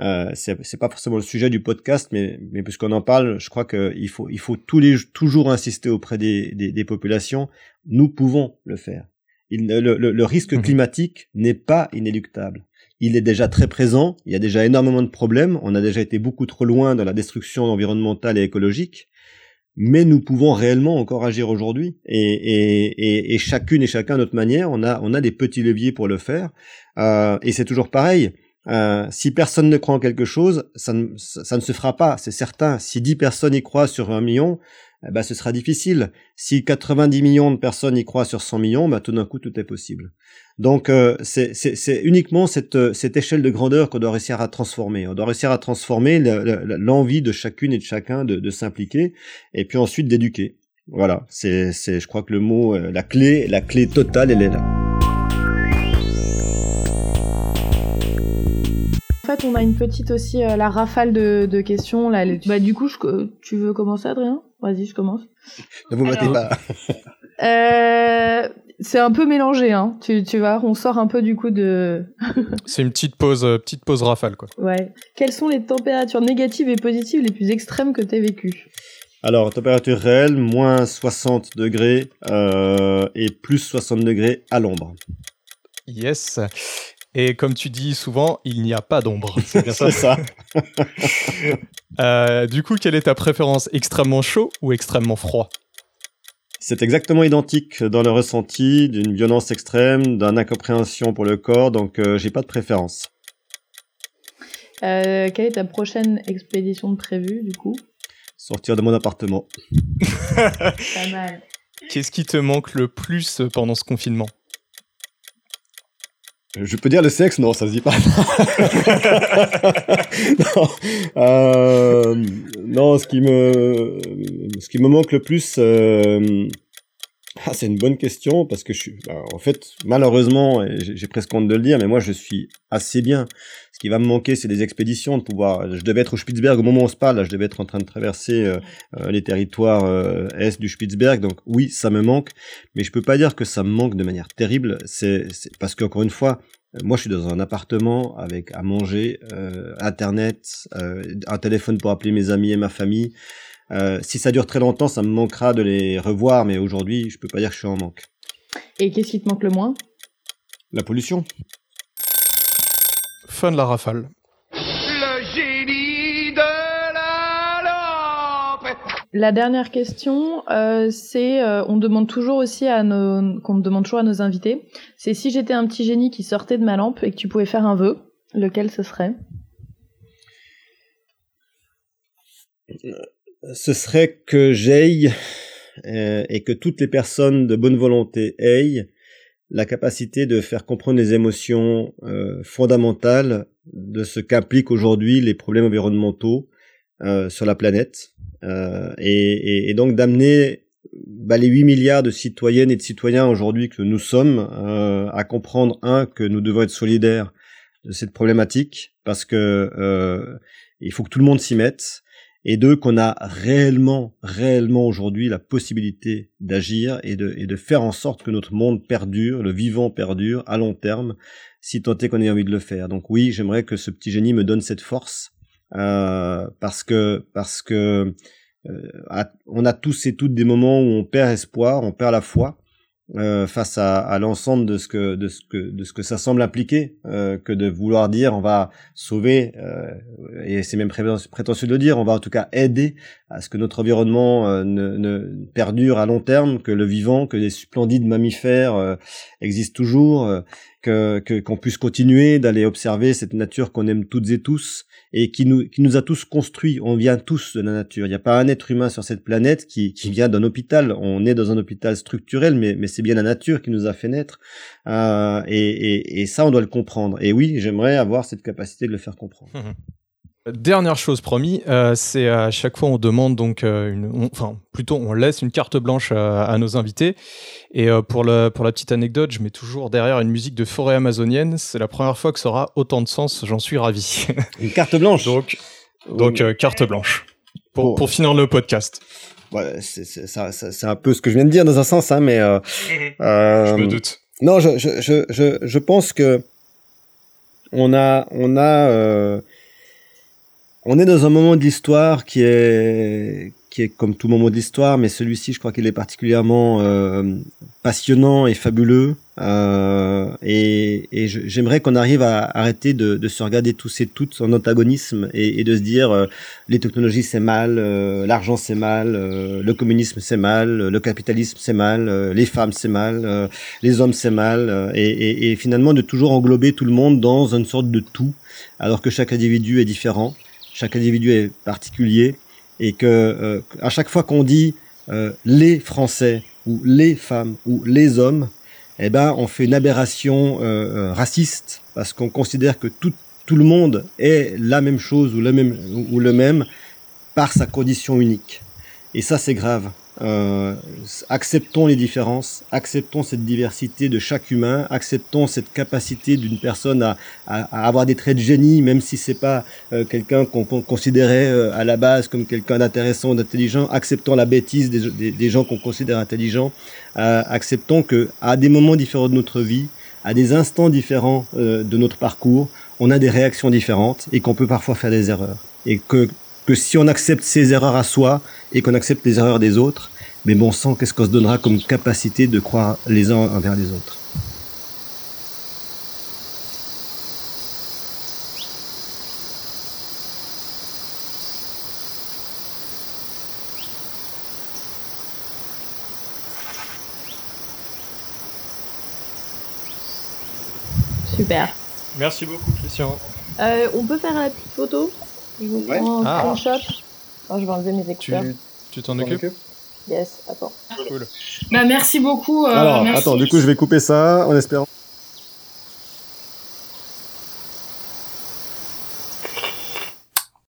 Euh, c'est pas forcément le sujet du podcast, mais, mais puisqu'on en parle, je crois qu'il faut, il faut tous les, toujours insister auprès des, des, des populations. Nous pouvons le faire. Il, le, le, risque mmh climatique n'est pas inéluctable. Il est déjà très présent. Il y a déjà énormément de problèmes. On a déjà été beaucoup trop loin dans la destruction environnementale et écologique. Mais nous pouvons réellement encore agir aujourd'hui. Et, et, et, et, chacune et chacun à notre manière, on a, on a des petits leviers pour le faire. Euh, et c'est toujours pareil euh, si personne ne croit en quelque chose, ça ne, ça ne se fera pas, c'est certain. Si 10 personnes y croient sur un million, eh ben, ce sera difficile. Si 90 millions de personnes y croient sur 100 millions, ben, tout d'un coup, tout est possible. Donc, euh, c'est uniquement cette, cette échelle de grandeur qu'on doit réussir à transformer. On doit réussir à transformer l'envie de chacune et de chacun de, de s'impliquer, et puis ensuite d'éduquer. Voilà, c'est, je crois que le mot, euh, la clé, la clé totale, elle est là. Fait, on a une petite aussi, euh, la rafale de, questions. Là, Bah, du coup, tu veux commencer, Adrien? Vas-y, je commence. Ne vous mettez pas. euh, c'est un peu mélangé, hein. Tu, tu vois, on sort un peu du coup de. <laughs> c'est une petite pause, euh, petite pause rafale, quoi. Ouais. Quelles sont les températures négatives et positives les plus extrêmes que tu as vécues? Alors, température réelle, moins 60 degrés euh, et plus 60 degrés à l'ombre. Yes. Et comme tu dis souvent, il n'y a pas d'ombre. <laughs> C'est bien ça. ça. <laughs> euh, du coup, quelle est ta préférence Extrêmement chaud ou extrêmement froid? C'est exactement identique dans le ressenti d'une violence extrême, d'une incompréhension pour le corps, donc euh, j'ai pas de préférence. Euh, quelle est ta prochaine expédition de prévue, du coup? Sortir de mon appartement. pas mal. Qu'est-ce qui te manque le plus pendant ce confinement? Je peux dire le sexe? Non, ça se dit pas. <laughs> non, euh, non, ce qui me, ce qui me manque le plus, euh, ah, c'est une bonne question parce que je suis, bah, en fait, malheureusement, j'ai presque honte de le dire, mais moi je suis assez bien. Ce qui va me manquer, c'est des expéditions, de pouvoir. Je devais être au Spitzberg au moment où on se parle. Là, je devais être en train de traverser euh, euh, les territoires euh, est du Spitzberg. Donc oui, ça me manque, mais je peux pas dire que ça me manque de manière terrible. C'est parce qu'encore une fois, moi, je suis dans un appartement avec à manger, internet, un téléphone pour appeler mes amis et ma famille. Euh, si ça dure très longtemps, ça me manquera de les revoir, mais aujourd'hui, je peux pas dire que je suis en manque. Et qu'est-ce qui te manque le moins? La pollution. Fin de la rafale. Le génie de la lampe La dernière question, euh, c'est, euh, on demande toujours aussi à nos, qu'on demande toujours à nos invités, c'est si j'étais un petit génie qui sortait de ma lampe et que tu pouvais faire un vœu, lequel ce serait? Ce serait que j'aille euh, et que toutes les personnes de bonne volonté aient la capacité de faire comprendre les émotions euh, fondamentales de ce qu'impliquent aujourd'hui les problèmes environnementaux euh, sur la planète. Et, donc d'amener bah, les 8 milliards de citoyennes et de citoyens aujourd'hui que nous sommes à comprendre un que nous devons être solidaires de cette problématique parce que il faut que tout le monde s'y mette et deux qu'on a réellement réellement aujourd'hui la possibilité d'agir et de, et de faire en sorte que notre monde perdure, le vivant perdure à long terme si tant est qu'on ait envie de le faire. Donc oui, j'aimerais que ce petit génie me donne cette force euh, parce que parce que euh, on a tous et toutes des moments où on perd espoir, on perd la foi euh, face à, l'ensemble de ce que de ce que de ce que ça semble impliquer euh, que de vouloir dire on va sauver euh, et c'est même prétentieux de dire on va en tout cas aider à ce que notre environnement ne, ne, perdure à long terme que le vivant que les splendides mammifères existent toujours que qu'on puisse continuer d'aller observer cette nature qu'on aime toutes et tous et qui nous, qui nous a tous construits. On vient tous de la nature. Il n'y a pas un être humain sur cette planète qui, qui vient d'un hôpital. On est dans un hôpital structurel, mais, mais c'est bien la nature qui nous a fait naître. Euh, et, et, et, ça, on doit le comprendre. Et oui, j'aimerais avoir cette capacité de le faire comprendre. Mmh Dernière chose promis, euh, c'est à chaque fois on demande donc euh, une, enfin plutôt on laisse une carte blanche à, à nos invités. Et euh, pour la pour la petite anecdote, je mets toujours derrière une musique de forêt amazonienne. C'est la première fois que ça aura autant de sens. J'en suis ravi. <laughs> Une carte blanche. donc donc euh, carte blanche pour oh. pour finir le podcast. Ouais, c'est un peu ce que je viens de dire dans un sens, hein, mais <laughs> euh, je me doute. Non, je je je je, je pense que on a on a on est dans un moment de l'histoire qui est qui est comme tout moment de l'histoire, mais celui-ci, je crois qu'il est particulièrement euh, passionnant et fabuleux. Euh, et, et j'aimerais qu'on arrive à arrêter de, de, se regarder tous et toutes en antagonisme et, et de se dire euh, les technologies c'est mal, euh, l'argent c'est mal, euh, le communisme c'est mal, le capitalisme c'est mal, les femmes c'est mal, les hommes c'est mal, et, et finalement de toujours englober tout le monde dans une sorte de tout, alors que chaque individu est différent chaque individu est particulier et que euh, à chaque fois qu'on dit euh, les Français ou les femmes ou les hommes, eh ben on fait une aberration euh, raciste parce qu'on considère que tout tout le monde est la même chose ou le même ou le même par sa condition unique. Et ça c'est grave. Euh, acceptons les différences, acceptons cette diversité de chaque humain, acceptons cette capacité d'une personne à, avoir des traits de génie, même si c'est pas euh, quelqu'un qu'on considérait euh, à la base comme quelqu'un d'intéressant, d'intelligent. Acceptons la bêtise des, des, gens qu'on considère intelligents. Acceptons que à des moments différents de notre vie, à des instants différents de notre parcours, on a des réactions différentes et qu'on peut parfois faire des erreurs. Et que que si on accepte ses erreurs à soi et qu'on accepte les erreurs des autres, mais bon sang, qu'est-ce qu'on se donnera comme capacité de croire les uns envers les autres? Super. Merci beaucoup, Christian. Euh, on peut faire la petite photo? Je vous prends un ah. Oh, je vais enlever mes écouteurs. Tu t'en occupes Yes, attends. Cool. Bah merci beaucoup. Euh, Alors, merci. attends, du coup, je vais couper ça en espérant.